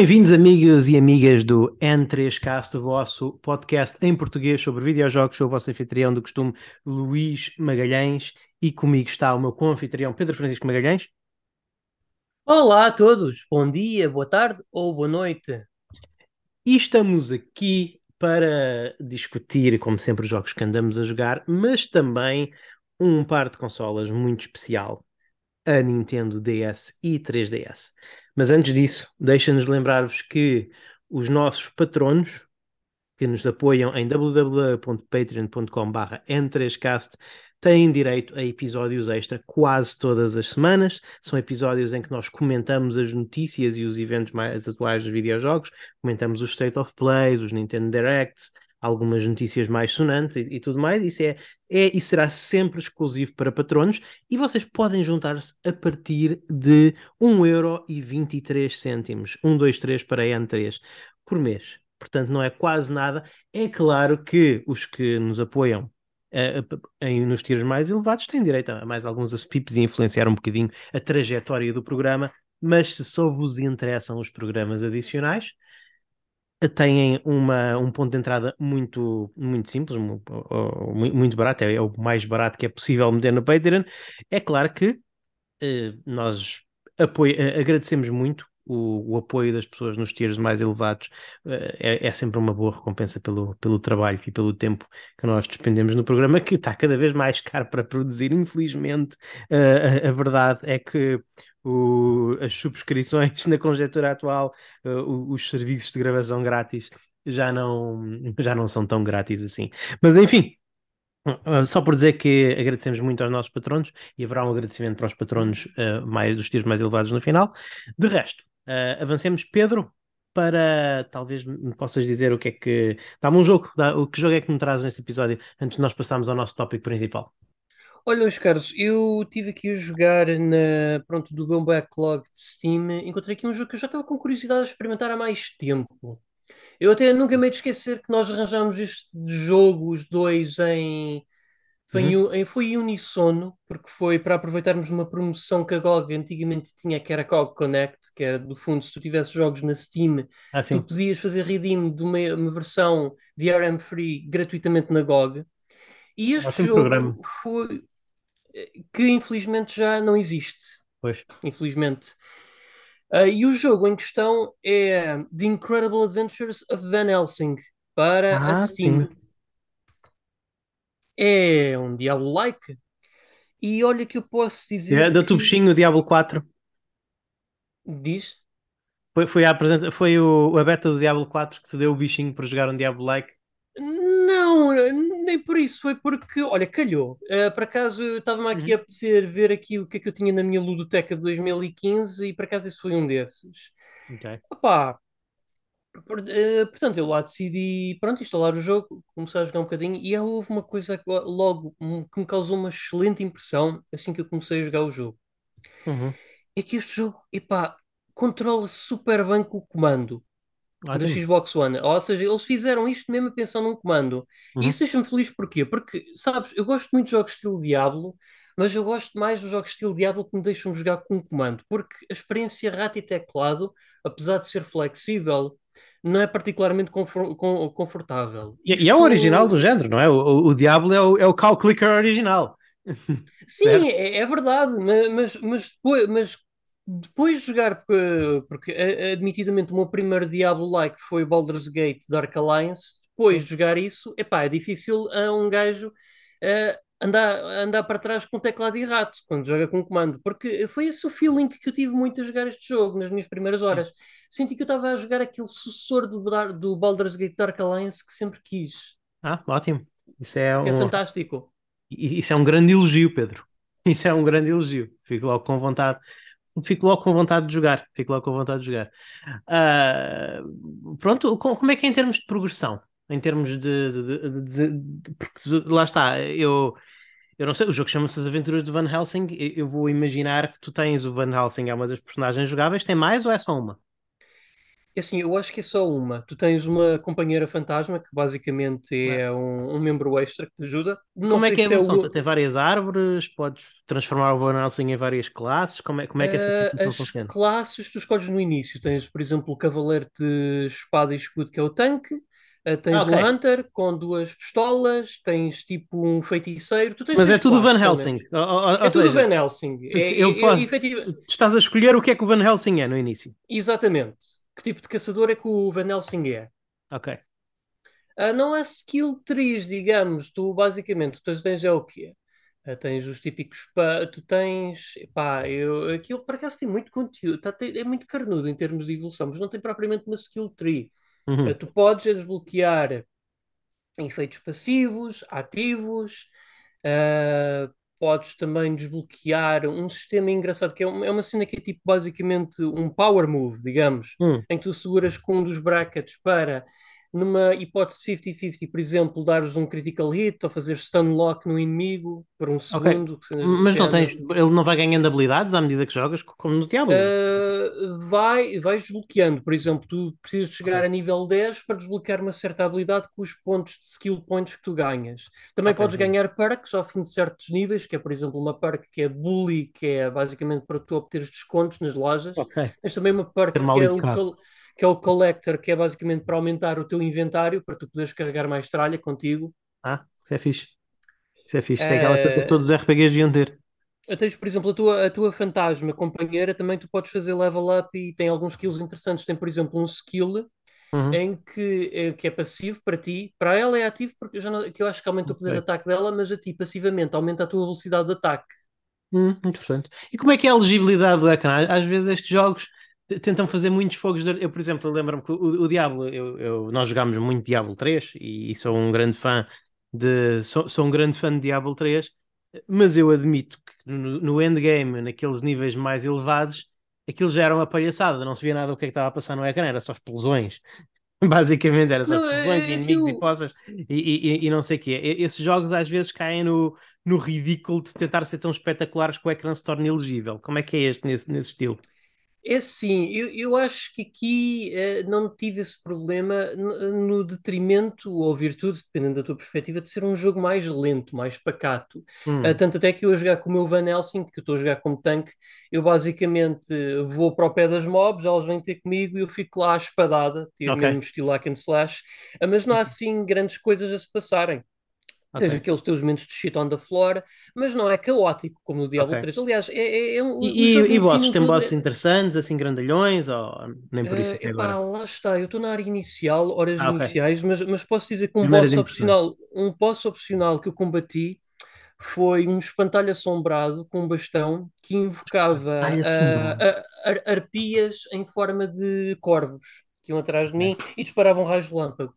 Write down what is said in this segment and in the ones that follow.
Bem-vindos, amigos e amigas do N3Cast, o vosso podcast em português sobre videojogos. Sou o vosso anfitrião do costume, Luís Magalhães, e comigo está o meu co-anfitrião, Pedro Francisco Magalhães. Olá a todos, bom dia, boa tarde ou boa noite. E estamos aqui para discutir, como sempre, os jogos que andamos a jogar, mas também um par de consolas muito especial, a Nintendo DS e 3DS. Mas antes disso, deixa-nos lembrar-vos que os nossos patronos, que nos apoiam em www.patreon.com/n3cast, têm direito a episódios extra quase todas as semanas. São episódios em que nós comentamos as notícias e os eventos mais atuais dos videojogos, comentamos os State of Plays, os Nintendo Directs, algumas notícias mais sonantes e, e tudo mais. Isso é, é e será sempre exclusivo para patronos e vocês podem juntar-se a partir de 1,23€, 123 para N3 por mês. Portanto, não é quase nada. É claro que os que nos apoiam uh, em, nos tiros mais elevados têm direito a mais alguns aspips e influenciar um bocadinho a trajetória do programa. Mas se só vos interessam os programas adicionais, têm uma, um ponto de entrada muito, muito simples, muito, muito barato, é, é, o mais barato que é possível meter no Patreon. É claro que eh, nós apoio, eh, agradecemos muito o, o, apoio das pessoas nos tiers mais elevados uh, é, é, sempre uma boa recompensa pelo, pelo trabalho e pelo tempo que nós despendemos no programa, que está cada vez mais caro para produzir. Infelizmente, uh, a, a, verdade é que o, as subscrições na conjectura atual, uh, os serviços de gravação grátis já não, já não são tão grátis assim. Mas enfim, Uh, só por dizer que agradecemos muito aos nossos patronos e haverá um agradecimento para os patronos uh, mais, dos tiros mais elevados no final. De resto, uh, avancemos, Pedro, para talvez me possas dizer o que é que. Dá-me um jogo, dá, o que jogo é que me traz neste episódio antes de nós passarmos ao nosso tópico principal. Olha, meus caros, eu tive aqui a jogar na, pronto, do Go Backlog de Steam. Encontrei aqui um jogo que eu já estava com curiosidade de experimentar há mais tempo. Eu até nunca me de esquecer que nós arranjámos este jogo, os dois, em. Foi, uhum. em, foi unissono, porque foi para aproveitarmos uma promoção que a GOG antigamente tinha, que era a GOG Connect, que era, do fundo, se tu tivesse jogos na Steam, ah, tu podias fazer redeem de uma, uma versão DRM free gratuitamente na GOG. E este jogo foi que infelizmente já não existe. Pois. Infelizmente. Uh, e o jogo em questão é The Incredible Adventures of Van Helsing para ah, a Steam. Sim. É um Diablo-like. E olha que eu posso dizer. É da que... O Diablo 4. Diz? Foi, foi, a, apresenta... foi o, a beta do Diablo 4 que te deu o bichinho para jogar um Diablo-like? Não, nem por isso, foi porque, olha, calhou. Uh, por acaso estava-me aqui uhum. a apetecer ver aqui o que é que eu tinha na minha ludoteca de 2015 e por acaso isso foi um desses. Ok. Opá, uh, portanto, eu lá decidi, pronto, instalar o jogo, começar a jogar um bocadinho e houve uma coisa logo que me causou uma excelente impressão assim que eu comecei a jogar o jogo. Uhum. É que este jogo, epá, controla super bem com o comando do Xbox One. Ou seja, eles fizeram isto mesmo pensando num comando. Uhum. E isso deixa-me feliz porquê? Porque, sabes, eu gosto muito de jogos estilo Diablo, mas eu gosto mais dos jogos estilo Diablo que me deixam jogar com um comando. Porque a experiência rato e teclado, apesar de ser flexível, não é particularmente confor confortável. E, e, é o original do género, não é? O, o, o Diablo é o, é o cow clicker original. Sim, é, é, verdade, mas, mas, mas, depois, mas depois de jogar, porque, porque admitidamente o meu primeiro Diablo-like foi Baldur's Gate Dark Alliance, depois de jogar isso, epá, é difícil a um gajo uh, andar, andar para trás com teclado e rato quando joga com comando, porque foi esse o feeling que eu tive muito a jogar este jogo nas minhas primeiras horas. Senti que eu estava a jogar aquele sucessor do, do Baldur's Gate Dark Alliance que sempre quis. Ah, ótimo. Isso é, um... é fantástico. Isso é um grande elogio, Pedro. Isso é um grande elogio. Fico logo com vontade fico logo com vontade de jogar. Fico logo com vontade de jogar. Uh, pronto, como é que é em termos de progressão? Em termos de. de, de, de porque lá está, eu. Eu não sei, o jogo chama-se As Aventuras de Van Helsing. Eu vou imaginar que tu tens o Van Helsing, é uma das personagens jogáveis. Tem mais ou é só uma? É assim, eu acho que é só uma. Tu tens uma companheira fantasma que basicamente É. é um, um membro extra que te ajuda. Não Como é que é a se é o- evolução? Tem várias árvores, podes transformar o Van Helsing em várias classes, como é, como é que essa Ah, situação as funciona? classes tu escolhes no início. Tens, por exemplo, o Cavaleiro de Espada e Escudo, que é o tanque. Ah, tens Ah, um. Hunter com duas pistolas. Tens tipo um feiticeiro. Mas é tudo Van classes, pelo Helsing. Ou, ou- ou É tudo seja, Van Helsing. É, ele é- é tu estás a escolher o que é que o Van Helsing é no início. Exatamente. Que tipo de caçador é que o Van Helsing é? Ok. Ah, não há skill trees, digamos. Tu basicamente tu tens é o quê? Ah, tens os típicos. pa- Tu tens. Pá, eu, aquilo por acaso tem muito conteúdo. tá- tem- é muito carnudo em termos de evolução, mas não tem propriamente uma skill tree. Uhum. Ah, tu podes desbloquear efeitos passivos, ativos. ah, podes também desbloquear um sistema engraçado que é uma, é uma cena que é tipo basicamente um power move, digamos Hum. em que tu seguras com um dos brackets para, numa hipótese 50-50, por exemplo, dares um critical hit ou fazer stun lock no inimigo por um segundo. desse Mas não tens, ele não vai ganhando habilidades à medida que jogas, como no Diablo. Uh, vai, vais desbloqueando. Por exemplo, tu precisas chegar Ok. a nível 10 para desbloquear uma certa habilidade com os pontos de skill points que tu ganhas. Também Ok, podes ganhar perks ao fim de certos níveis, que é, por exemplo, uma perk que é Bully, que é basicamente para tu obteres descontos nas lojas. Tens também uma perk que é, col- que é o Collector, que é basicamente para aumentar o teu inventário, para tu poderes carregar mais tralha contigo. Ah, isso é fixe. Isso é fixe. Isso é aquela coisa que Eh, todos os RPGs deviam ter. Tens, por exemplo, a tua, a tua fantasma companheira, também tu podes fazer level up e tem alguns skills interessantes. Tem, por exemplo, um skill Uhum. em que, eh, que é passivo para ti. Para ela é ativo, porque eu, já não- que eu acho que aumenta o poder de ataque dela, mas a ti passivamente aumenta a tua velocidade de ataque. Hum, interessante. E como é que é a legibilidade do ecrã? Às vezes estes jogos tentam fazer muitos fogos de... Eu, por exemplo, lembro-me que o, o Diablo, eu, eu- nós jogámos muito Diablo 3 e, e sou um grande fã de... Sou, sou um grande fã de Diablo 3, mas eu admito que no, no endgame, naqueles níveis mais elevados, aquilo já era uma palhaçada, não se via nada o que é que estava a passar no ecrã, era só explosões. Basicamente era só Não, explosões é- e é inimigos e poças e, e, e não sei o quê. Esses jogos às vezes caem no, no ridículo de tentar ser tão espetaculares que o ecrã se torne elegível. Como é que é este nesse, nesse estilo? É sim, eu, eu acho que aqui eh, não tive esse problema no detrimento ou virtude, dependendo da tua perspectiva, de ser um jogo mais lento, mais pacato. Hum, Uh, tanto até que eu a jogar com o meu Van Helsing, que eu estou a jogar como tanque, eu basicamente vou para o pé das mobs, elas vêm ter comigo e eu fico lá à espadada, tipo Ok. mesmo estilo hack and slash, Uh, mas não há assim grandes coisas a se passarem. Tens ok. aqueles teus momentos de shit on the floor, mas não é caótico como no Diablo Ok. 3. Aliás, é, é, é um, o E, e, e bosses? Tem bosses é- interessantes, assim grandalhões, ou nem por isso Uh, epá, agora? lá está, eu estou na área inicial, horas Ah, iniciais, mas, mas posso dizer que um Primeiras boss opcional, um boss opcional que eu combati foi um espantalho assombrado com um bastão que invocava ar- arpias em forma de corvos que iam atrás de mim e disparavam raios de relâmpago.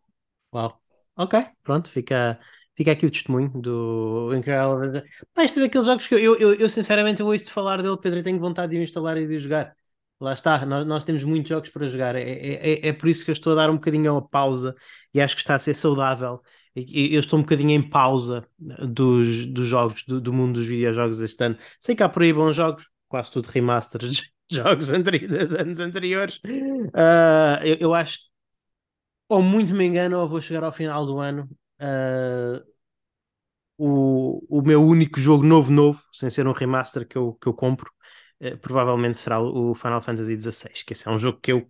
Uau. Ok, pronto, fica, fica aqui o testemunho do Incredible. Pá, este é daqueles jogos que eu, eu, eu, eu, sinceramente eu ouço-te falar dele, Pedro, e tenho vontade de o instalar e de o jogar. Lá está, nós, nós temos muitos jogos para jogar. É, é, é- é por isso que eu estou a dar um bocadinho uma pausa e acho que está a ser saudável. Eu estou um bocadinho em pausa dos, dos jogos, do, do mundo dos videojogos este ano. Sei que há por aí bons jogos, quase tudo remasters de jogos anteri- de anos anteriores. Ah, eu, eu acho ou muito me engano, ou vou chegar ao final do ano. Ah, o, o meu único jogo novo, novo, sem ser um remaster que eu, que eu compro, eh, provavelmente será o Final Fantasy XVI, que esse é um jogo que eu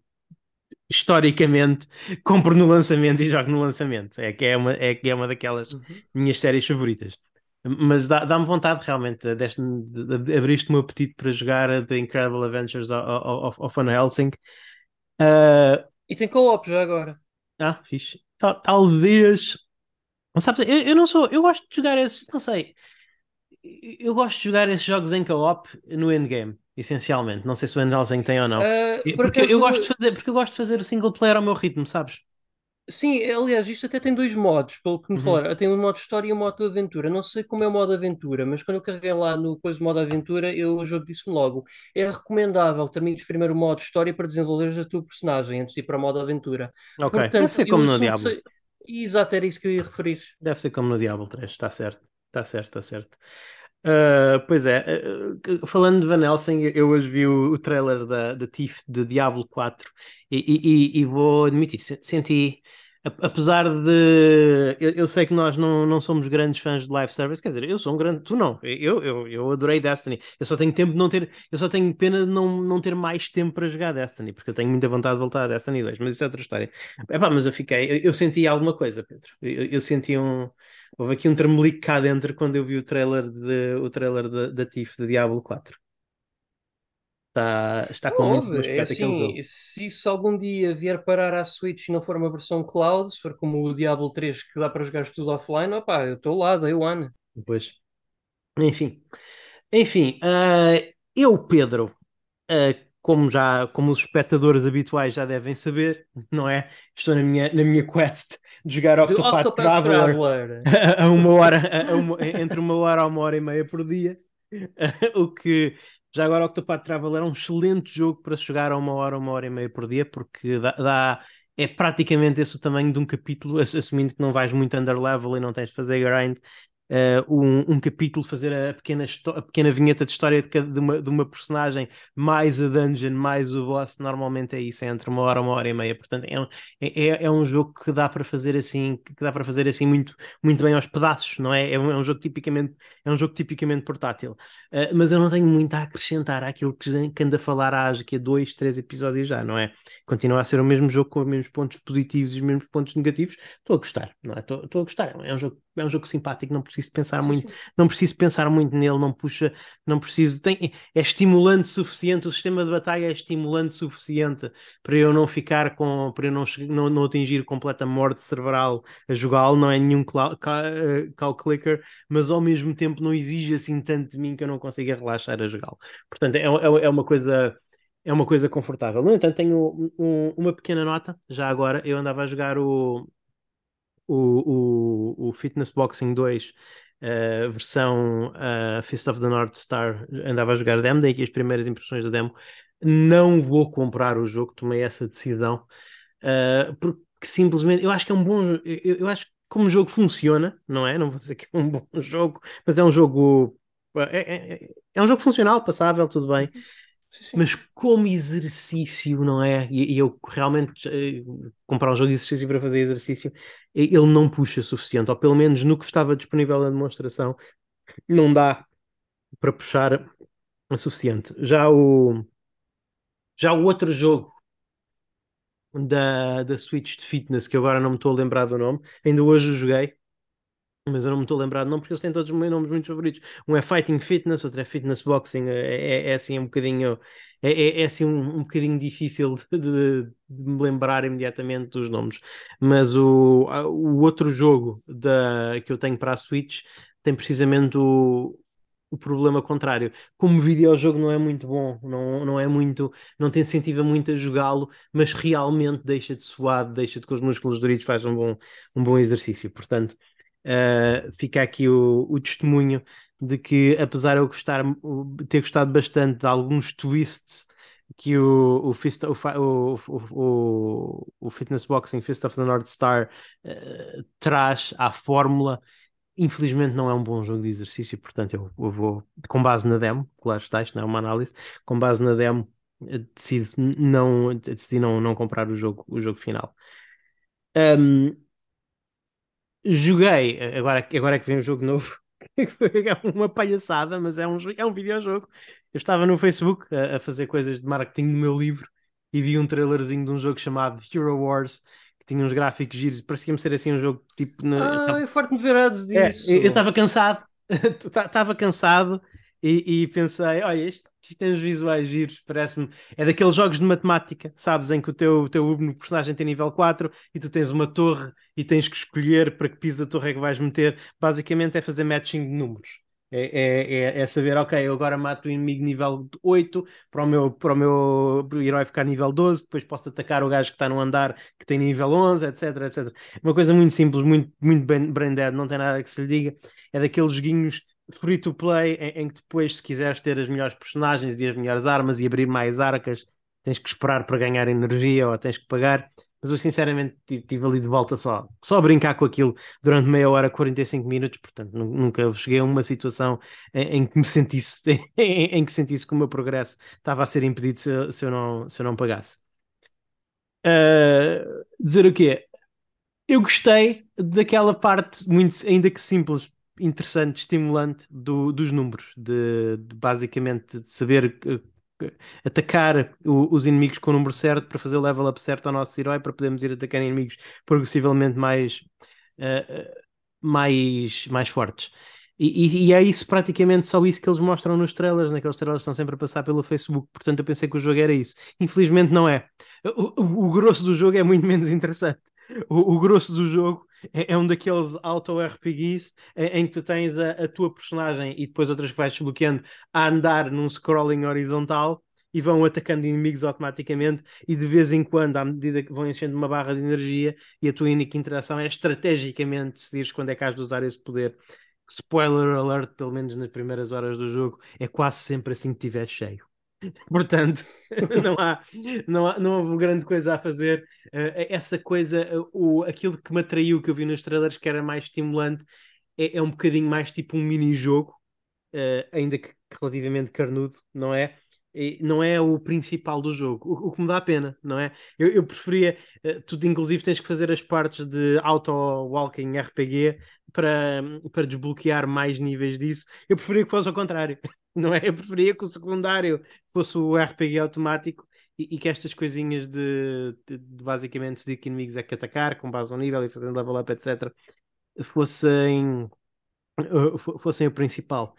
historicamente compro no lançamento e jogo no lançamento. É que é uma, é que é uma daquelas Uhum. minhas séries favoritas. Mas dá- dá-me vontade realmente, deste-me- de- de- abriste o meu apetite para jogar The Incredible Adventures of, of, Van Helsing. Ah, E tem co-op já agora. ah, fixe. Tal- talvez. Não sabes, eu, eu não sou. Eu gosto de jogar esses. Não sei. Eu gosto de jogar esses jogos em co-op no endgame, essencialmente. Não sei se o Van Helsing tem ou não. Ah, E- por Porque eu acaso, gosto de fazer, porque eu gosto de fazer o single player ao meu ritmo, sabes? sim, aliás, isto até tem dois modos, pelo que me Uhum. falaram. Tem um modo história e um modo aventura. Não sei como é o modo aventura, mas quando eu carreguei lá no coisa modo aventura, eu, o jogo disse-me logo: é recomendável que termines primeiro o modo história para desenvolveres a tua personagem antes de ir para o modo aventura. Ok. Deve Portanto, ser como eu no Diablo. sei- Exato, era isso que eu ia referir. Deve ser como no Diablo 3. Está certo. Está certo, está certo. Uh, pois é, uh, falando de Van Helsing, eu hoje vi o, o trailer da, da TIFF de Diablo 4 e, e, e vou admitir, senti, apesar de eu, eu, sei que nós não, não somos grandes fãs de live service, quer dizer, eu sou um grande, tu não, eu, eu, eu adorei Destiny, eu só tenho tempo de não ter, eu só tenho pena de não, não ter mais tempo para jogar Destiny, porque eu tenho muita vontade de voltar a Destiny 2, mas isso é outra história. Epá, mas eu fiquei, eu, eu senti alguma coisa, Pedro, eu, eu senti um Houve aqui um tremelico cá dentro quando eu vi o trailer, de, o trailer da TIFF de Diablo 4. Está, está com Houve, muito é assim, se isso algum dia vier parar à Switch e não for uma versão cloud, se for como o Diablo 3 que dá para jogar tudo offline, opá, eu estou lá, day one. Depois. Enfim. Enfim, uh, eu, Pedro, uh, como já como os espectadores habituais já devem saber, não é? Estou na minha, na minha quest de jogar Octopath, Octopath Traveler, Traveler. A, a, uma hora, a uma, entre uma hora a uma hora e meia por dia, o que já agora Octopath Traveler é um excelente jogo para se jogar a uma hora, uma hora e meia por dia, porque dá, dá é praticamente esse o tamanho de um capítulo, assumindo que não vais muito under level e não tens de fazer grind, uh, um, um, capítulo, fazer a pequena, a pequena vinheta de história de, de, uma, de uma personagem, mais a dungeon, mais o boss, normalmente é isso, é entre uma hora, uma hora e meia. Portanto, é um, é, é, é um jogo que dá para fazer assim, que dá para fazer assim muito, muito bem aos pedaços, não é? É um, é um jogo tipicamente, é um jogo tipicamente portátil. Uh, mas eu não tenho muito a acrescentar àquilo que, que anda a falar há aqui a dois, três episódios já, não é? Continua a ser o mesmo jogo com os mesmos pontos positivos e os mesmos pontos negativos. Estou a gostar, não é? Estou, a gostar. É um jogo, é um jogo simpático, não preciso pensar sim, muito, sim. não preciso pensar muito nele, não puxa, não preciso, tem, é estimulante suficiente, o sistema de batalha é estimulante suficiente para eu não ficar com, para eu não, não, não atingir completa morte cerebral a jogá-lo, não é nenhum eh, cow clicker, mas ao mesmo tempo não exige assim tanto de mim que eu não consiga relaxar a jogá-lo. Portanto, é, é, é uma coisa é uma coisa confortável. No entanto, tenho um, uma pequena nota, já agora, eu andava a jogar o, o, o, o Fitness Boxing 2, uh, versão uh, Fist of the North Star, andava a jogar demo, daí aqui as primeiras impressões da demo. Não vou comprar o jogo, tomei essa decisão, uh, porque simplesmente eu acho que é um bom jogo. Eu, eu, acho que como o jogo funciona, não é? Não vou dizer que é um bom jogo, mas é um jogo. É, é, é um jogo funcional, passável, tudo bem. Mas como exercício, não é? E, e eu realmente comprar um jogo de exercício para fazer exercício, ele não puxa suficiente, ou pelo menos no que estava disponível na demonstração, não dá para puxar o suficiente. Já o já o outro jogo da, da Switch de Fitness, que agora não me estou a lembrar do nome, ainda hoje o joguei, mas eu não me estou a lembrar de nome porque eles têm todos os meus nomes muito favoritos. Um é Fighting Fitness, outro é Fitness Boxing. É, é, é assim um bocadinho. É, é, é assim um, um bocadinho difícil de, de, de, me lembrar imediatamente dos nomes. Mas o, o outro jogo da, que eu tenho para a Switch tem precisamente o, o problema contrário. Como videojogo não é muito bom, não, não é muito, não te incentiva muito a jogá-lo, mas realmente deixa-te suado, deixa-te com os músculos doritos, faz um bom, um bom exercício. Portanto, Uh, fica aqui o, o, testemunho de que, apesar de eu gostar, ter gostado bastante de alguns twists que o, o, Fist, o, o, o, Fitness Boxing Fist of the North Star uh, traz à fórmula, infelizmente não é um bom jogo de exercício, portanto eu, eu vou, com base na demo, claro está, isto não é uma análise, com base na demo, decido não, decidi não, não comprar o jogo, o jogo final. Um, Joguei, agora, agora é que vem um jogo novo, é uma palhaçada, mas é um, é um videojogo. Eu estava no Facebook a, a, fazer coisas de marketing no meu livro e vi um trailerzinho de um jogo chamado Hero Wars que tinha uns gráficos giros, parecia-me ser assim um jogo tipo. Na, ah, eu farto-me ver ads disso. É, eu estava cansado, estava cansado e, e pensei: olha, isto, isto tem uns visuais giros, parece-me. É daqueles jogos de matemática, sabes, em que o teu, teu personagem tem nível 4 e tu tens uma torre e tens que escolher para que piso da torre é que vais meter. Basicamente é fazer matching de números. É, é, é, é, saber, ok, eu agora mato o inimigo nível 8 para o, meu, para o meu herói ficar nível 12, depois posso atacar o gajo que está no andar que tem nível 11, etc, etc. Uma coisa muito simples, muito, muito branded, não tem nada que se lhe diga. É daqueles joguinhos free to play em, em, que depois, se quiseres ter as melhores personagens e as melhores armas e abrir mais arcas, tens que esperar para ganhar energia ou tens que pagar. mas eu sinceramente estive ali de volta só, só brincar com aquilo durante meia hora, 45 minutos, portanto nunca cheguei a uma situação em, em que me sentisse, em, em, que sentisse que o meu progresso estava a ser impedido se, se eu, não, se eu não pagasse. Uh, dizer o quê? Eu gostei daquela parte, muito, ainda que simples, interessante, estimulante do, dos números, de, de basicamente de saber atacar o, os inimigos com o número certo para fazer o level up certo ao nosso herói para podermos ir atacar inimigos progressivamente mais, uh, mais, mais fortes. E, e, é isso praticamente só isso que eles mostram nos trailers, naqueles trailers que estão sempre a passar pelo Facebook, portanto eu pensei que o jogo era isso. Infelizmente não é. O, o grosso do jogo é muito menos interessante. O, o grosso do jogo é, é um daqueles auto-RPGs em, em, que tu tens a, a, tua personagem e depois outras que vais desbloqueando a andar num scrolling horizontal e vão atacando inimigos automaticamente e de vez em quando, à medida que vão enchendo uma barra de energia e a tua única interação é estrategicamente decidires quando é que has de usar esse poder. Spoiler alert, pelo menos nas primeiras horas do jogo, é quase sempre assim que estiver cheio. Portanto, não há, não há não houve grande coisa a fazer. Uh, essa coisa, uh, o, aquilo que me atraiu que eu vi nos trailers que era mais estimulante é, é um bocadinho mais tipo um mini-jogo, uh, ainda que relativamente carnudo, não é? E não é o principal do jogo, o, o, que me dá pena, não é? Eu, eu preferia, tu inclusive tens que fazer as partes de auto-walking RPG para, para desbloquear mais níveis disso. Eu preferia que fosse ao contrário não é? Eu preferia que o secundário fosse o RPG automático e, e que estas coisinhas de, de, de basicamente decidir que inimigos é que atacar com base ao nível e fazendo level up, etc., fossem, uh, fossem o principal.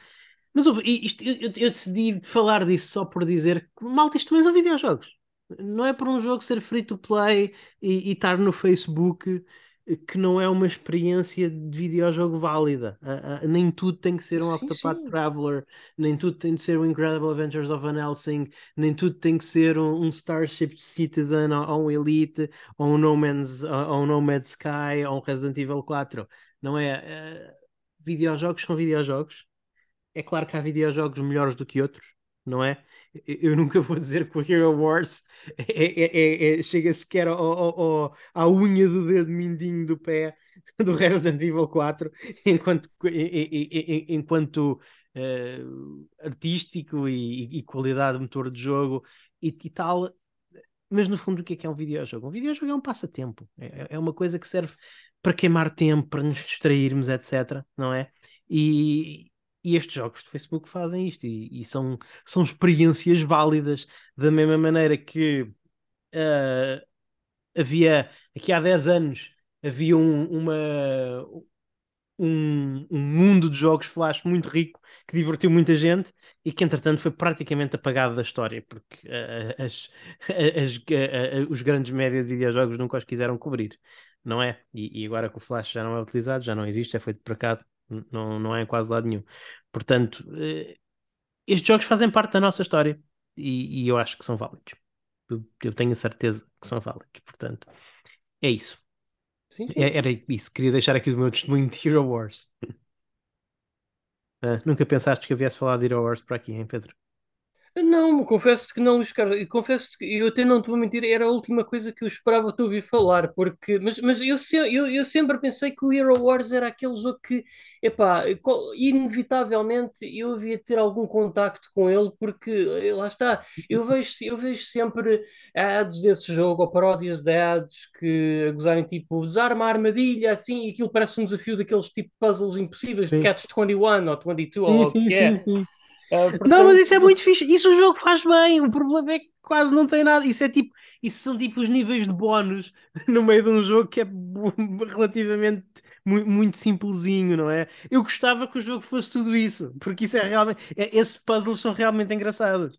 Mas isto, eu, eu, decidi falar disso só por dizer que, malta, isto também são videojogos. Não é por um jogo ser free to play e, e estar no Facebook que não é uma experiência de videojogo válida. Uh, uh, nem tudo tem que ser um Octopath Traveler, nem tudo tem de ser um Incredible Adventures of Van Helsing, nem tudo tem que ser um, um Starship Citizen ou, ou, um Elite, ou um No Man's, ou um No Man's Sky, ou um Resident Evil 4. Não é? Uh, videojogos são videojogos. É claro que há videojogos melhores do que outros, não é? Eu nunca vou dizer que o Hero Wars é, é, é, é chega sequer ao, ao, ao, à unha do dedo mindinho do pé do Resident Evil 4, enquanto, enquanto uh, artístico e, e, qualidade de motor de jogo e, e, tal. Mas no fundo, o que é que é um videojogo? Um videojogo é um passatempo, é, é uma coisa que serve para queimar tempo, para nos distrairmos, etc. Não é? E, e estes jogos de Facebook fazem isto e, e são, são experiências válidas da mesma maneira que uh, havia aqui há 10 anos havia um, uma, um, um, mundo de jogos flash muito rico que divertiu muita gente e que entretanto foi praticamente apagado da história porque uh, as, as, uh, os grandes médias de videojogos nunca os quiseram cobrir, não é? E, e, agora que o flash já não é utilizado, já não existe, é feito para cá, não, não é em quase lado nenhum. Portanto, eh, estes jogos fazem parte da nossa história e, e eu acho que são válidos. Eu, eu, tenho a certeza que são válidos. Portanto, é isso. Sim, sim. É, era isso. Queria deixar aqui o meu testemunho de Hero Wars. Ah, nunca pensaste que eu viesse falar de Hero Wars por aqui, hein, Pedro? Não, confesso que não, Luís Carlos. E confesso que eu até não te vou mentir, era a última coisa que eu esperava te ouvir falar, porque, mas, mas eu, eu, eu sempre pensei que o Hero Wars era aquele jogo que, epá, inevitavelmente eu havia ter algum contacto com ele, porque eh, lá está, eu vejo, eu vejo sempre ads desse jogo, ou paródias de ads que a gozarem tipo, desarma a armadilha, assim, e aquilo parece um desafio daqueles tipo puzzles impossíveis sim. de Catch 21 ou 22, sim, ou sim, o que é. Sim, sim. Portanto... Não, mas isso é muito fixe. Isso o jogo faz bem. O problema é que quase não tem nada. Isso é tipo, isso são tipo os níveis de bónus no meio de um jogo que é relativamente muito, muito simplesinho, não é? Eu gostava que o jogo fosse tudo isso, porque isso é realmente. É, esses puzzles são realmente engraçados.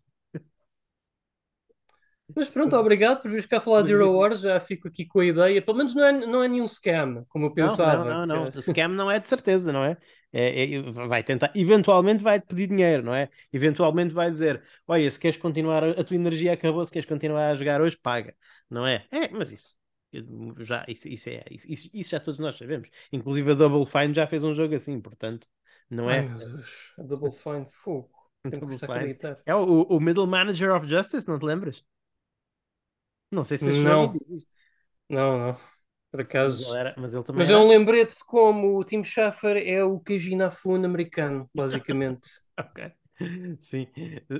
Mas pronto, obrigado por vir cá falar de Hero Wars, já fico aqui com a ideia. Pelo menos não é, não é nenhum scam, como eu pensava. Não, não, não. Que... Scam não é de certeza, não é? É, é? vai tentar, eventualmente vai te pedir dinheiro, não é? Eventualmente vai dizer: Olha, se queres continuar, a tua energia acabou, se queres continuar a jogar hoje, paga, não é? É, mas isso. Já, isso, isso, é, isso, isso já todos nós sabemos. Inclusive a Double Fine já fez um jogo assim, portanto, não é? Ai, meu Deus, a Double Fine, fogo. Double Fine. É o, o Middle Manager of Justice, não te lembras? Não sei se não. Não, não. Por Mas acaso. ele, era, mas ele também Mas é era. um lembrete de como o Tim Schafer é o Keiji Inafune americano, basicamente. Ok. Sim.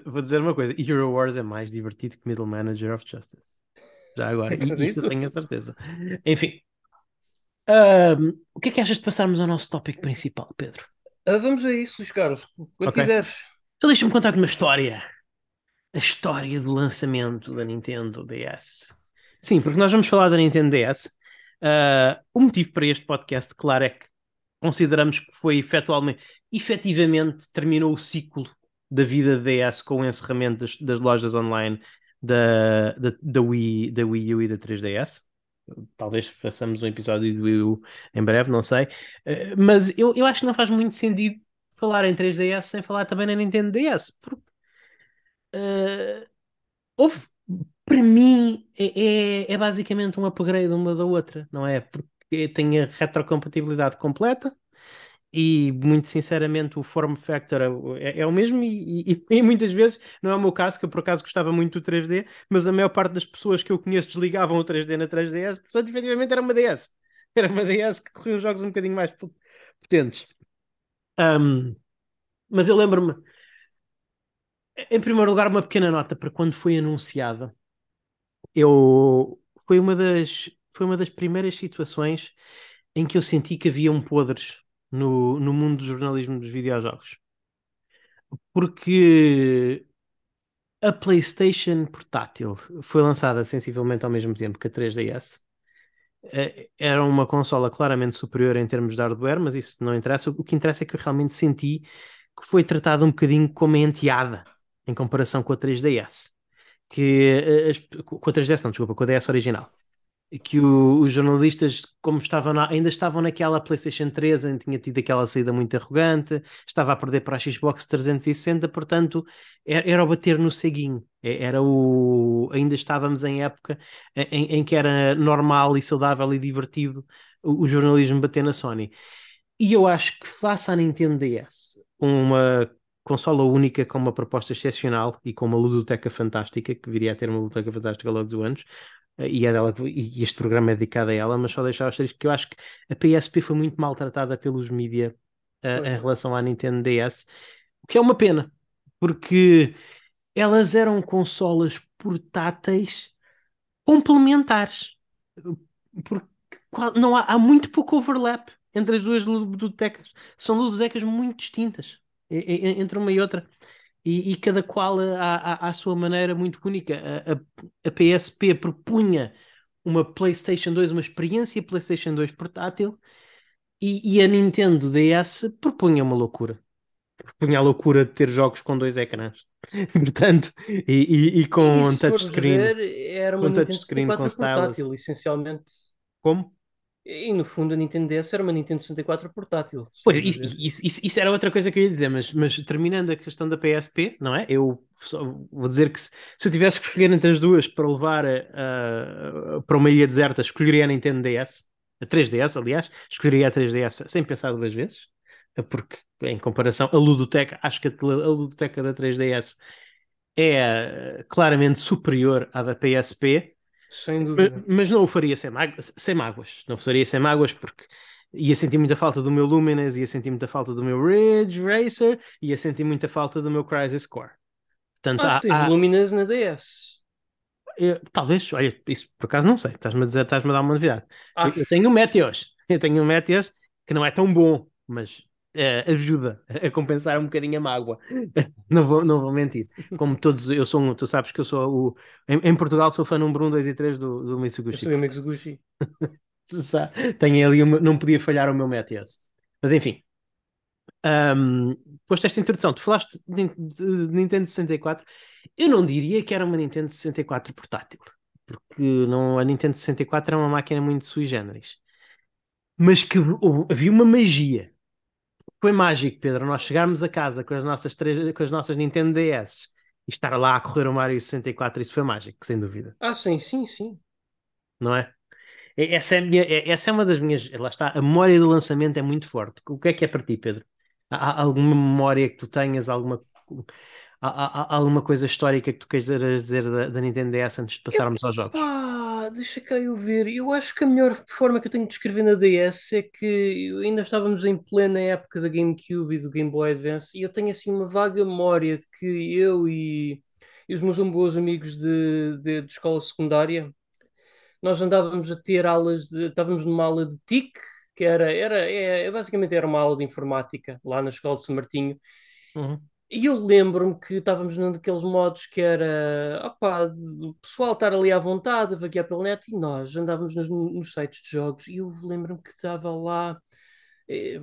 Vou dizer uma coisa: Hero Wars é mais divertido que Middle Manager of Justice. Já agora. E isso eu tenho a certeza. Enfim. Ahm, o que é que achas de passarmos ao nosso tópico principal, Pedro? Ah, vamos a isso, Luís Carlos. Quando Ok. quiseres. Então deixa-me contar-te uma história. A história do lançamento da Nintendo DS. Sim, porque nós vamos falar da Nintendo DS. Ah, o motivo para este podcast, claro, é que consideramos que foi efetualmente, efetivamente terminou o ciclo da vida da DS com o encerramento das, das lojas online da, da, da, Wii, da Wii U e da 3DS. Talvez façamos um episódio do Wii U em breve, não sei. Ah, mas eu, eu acho que não faz muito sentido falar em 3DS sem falar também na Nintendo DS, porque Uh, houve, para mim, é, é, é basicamente um upgrade uma da outra, não é? Porque tem a retrocompatibilidade completa e, muito sinceramente, o form factor é, é o mesmo. E, e, e, muitas vezes, não é o meu caso, que eu por acaso gostava muito do 3D, mas a maior parte das pessoas que eu conheço desligavam o 3D na 3DS, portanto, efetivamente, era uma DS. Era uma DS que corria os jogos um bocadinho mais potentes. Um, mas eu lembro-me em primeiro lugar, uma pequena nota para quando foi anunciada. Eu foi uma das foi uma das primeiras situações em que eu senti que haviam podres no, no mundo do jornalismo dos videojogos. Porque a PlayStation portátil foi lançada sensivelmente ao mesmo tempo que a 3DS. Era uma consola claramente superior em termos de hardware, mas isso não interessa. O que interessa é que eu realmente senti que foi tratada um bocadinho como a enteada em comparação com a 3DS. Que, as, com a 3DS, não, desculpa, com a DS original. Que o, os jornalistas, como estavam na, ainda estavam naquela PlayStation 3, ainda tinha tido aquela saída muito arrogante, estava a perder para a Xbox 360, portanto, era, era o bater no ceguinho. Era o, ainda estávamos em época em, em que era normal e saudável e divertido o, o jornalismo bater na Sony. E eu acho que, face à Nintendo DS, uma consola única com uma proposta excepcional e com uma ludoteca fantástica, que viria a ter uma ludoteca fantástica logo dos anos, e, é dela, e este programa é dedicado a ela, mas só deixar três que eu acho que a PSP foi muito maltratada pelos mídia uh, em relação à Nintendo DS, o que é uma pena, porque elas eram consolas portáteis complementares, porque não há, há muito pouco overlap entre as duas ludotecas, são ludotecas muito distintas entre uma e outra. E, e cada qual à, sua maneira muito única. A, a, a, PSP propunha uma PlayStation 2, uma experiência PlayStation 2 portátil, e, e a Nintendo DS propunha uma loucura. Propunha a loucura de ter jogos com dois ecrãs. Portanto, e, e com e touchscreen. Era uma Nintendo 64 portátil, essencialmente. Como? E no fundo a Nintendo DS era uma Nintendo 64 portátil. Pois, isso, isso, isso, era outra coisa que eu ia dizer, mas, mas terminando a questão da PSP, não é? Eu vou dizer que se, se, eu tivesse que escolher entre as duas para levar uh, para uma ilha deserta, escolheria a Nintendo DS, a 3DS, aliás, escolheria a 3DS sem pensar duas vezes, porque em comparação, a ludoteca, acho que a, a ludoteca da 3DS é claramente superior à da PSP sem dúvida. Mas, mas não o faria sem, mágoas, sem mágoas. Não o faria sem mágoas porque ia sentir muita falta do meu Lumines, ia sentir muita falta do meu Ridge Racer, ia sentir muita falta do meu Crisis Core. Portanto, Mas há, tens há... Lumines na DS. Eu, talvez, olha, isso por acaso não sei. Estás-me a dizer, estás-me a dar uma novidade. Eu, eu, tenho um Meteos. Eu tenho um Meteos que não é tão bom, mas uh, ajuda a compensar um bocadinho a mágoa. não, vou, não vou mentir. Como todos, eu sou um, tu sabes que eu sou o. Em, em Portugal sou fã número 1, 2 e 3 do, do Mitsubishi. Eu sou o Mitsubishi. Tenho ali, não podia falhar o meu Meteos. Mas enfim. Um, depois desta introdução, tu falaste de, de, de Nintendo 64. Eu não diria que era uma Nintendo 64 portátil, porque não, a Nintendo 64 era uma máquina muito sui generis. Mas que havia uma magia foi mágico, Pedro, nós chegarmos a casa com as nossas, três, com as nossas Nintendo DS e estar lá a correr o Mario 64, isso foi mágico, sem dúvida. Ah, sim, sim, sim. Não é? Essa é, minha, essa é uma das minhas. Lá está, a memória do lançamento é muito forte. O que é que é para ti, Pedro? Há, alguma memória que tu tenhas, alguma, há, há, alguma coisa histórica que tu queres dizer da, da Nintendo DS antes de passarmos eu, aos jogos? Pá, Deixa cá eu ver. Eu acho que a melhor forma que eu tenho de descrever na DS é que ainda estávamos em plena época da GameCube e do Game Boy Advance e eu tenho assim uma vaga memória de que eu e, e os meus bons amigos de, de, de escola secundária nós andávamos a ter aulas de, estávamos numa aula de TIC, que era, era é, basicamente era uma aula de informática lá na escola de São Martinho. Uhum. E eu lembro-me que estávamos num daqueles modos que era opá, o pessoal estar ali à vontade, a vaguear pela net, e nós andávamos nos, nos sites de jogos, e eu lembro-me que estava lá eh,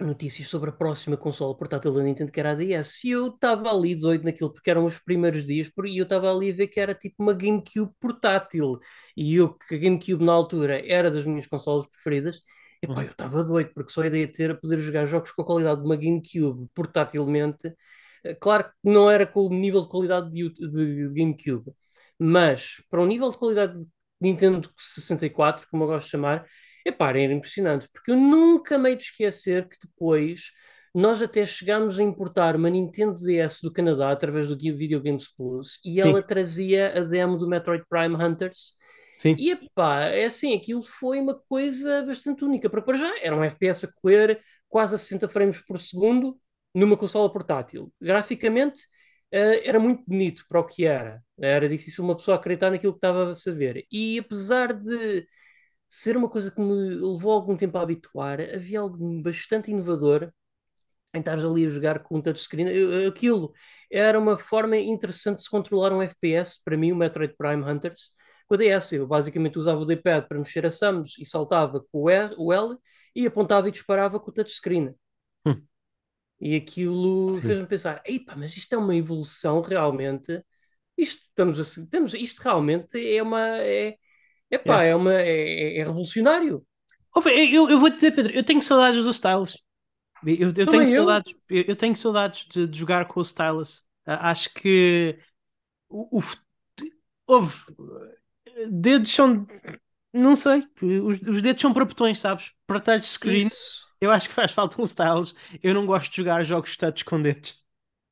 notícias sobre a próxima consola portátil da Nintendo, que era a DS, e eu estava ali doido naquilo, porque eram os primeiros dias, e eu estava ali a ver que era tipo uma GameCube portátil, e eu, que a GameCube na altura era das minhas consolas preferidas, Epá, eu estava doido, porque só a ideia de ter a poder jogar jogos com a qualidade de uma GameCube portátilmente, eh, claro que não era com o nível de qualidade de, de, de GameCube, mas para um nível de qualidade de Nintendo 64, como eu gosto de chamar, epá, era impressionante, porque eu nunca me hei de esquecer que depois nós até chegámos a importar uma Nintendo DS do Canadá através do Video Games Plus e Sim. ela trazia a demo do Metroid Prime Hunters Sim. e epá, é assim, aquilo foi uma coisa bastante única, para já era um FPS a correr quase a 60 frames por segundo numa consola portátil. Graficamente uh, era muito bonito para o que era. Era difícil uma pessoa acreditar naquilo que estava a saber. E apesar de ser uma coisa que me levou algum tempo a habituar, havia algo bastante inovador em estar ali a jogar com um touchscreen. Aquilo era uma forma interessante de se controlar um FPS, para mim, o Metroid Prime Hunters com a DS. Eu basicamente usava o D-pad para mexer a Samus e saltava com o, R, o L e apontava e disparava com o touchscreen. Hum. E aquilo fez-me pensar: Eipa, mas isto é uma evolução realmente. Isto, estamos a, estamos, isto realmente é uma. É, epá, é. uma, é, é revolucionário. Eu, eu vou dizer, Pedro, eu tenho saudades do Stylus. Eu, eu tenho saudades, eu. eu. tenho saudades de, de, jogar com o Stylus. Acho que o, o, houve dedos são. Não sei, os, os dedos são para botões, sabes? Para touchscreen. Eu acho que faz falta um stylus. Eu não gosto de jogar jogos touch com dedos.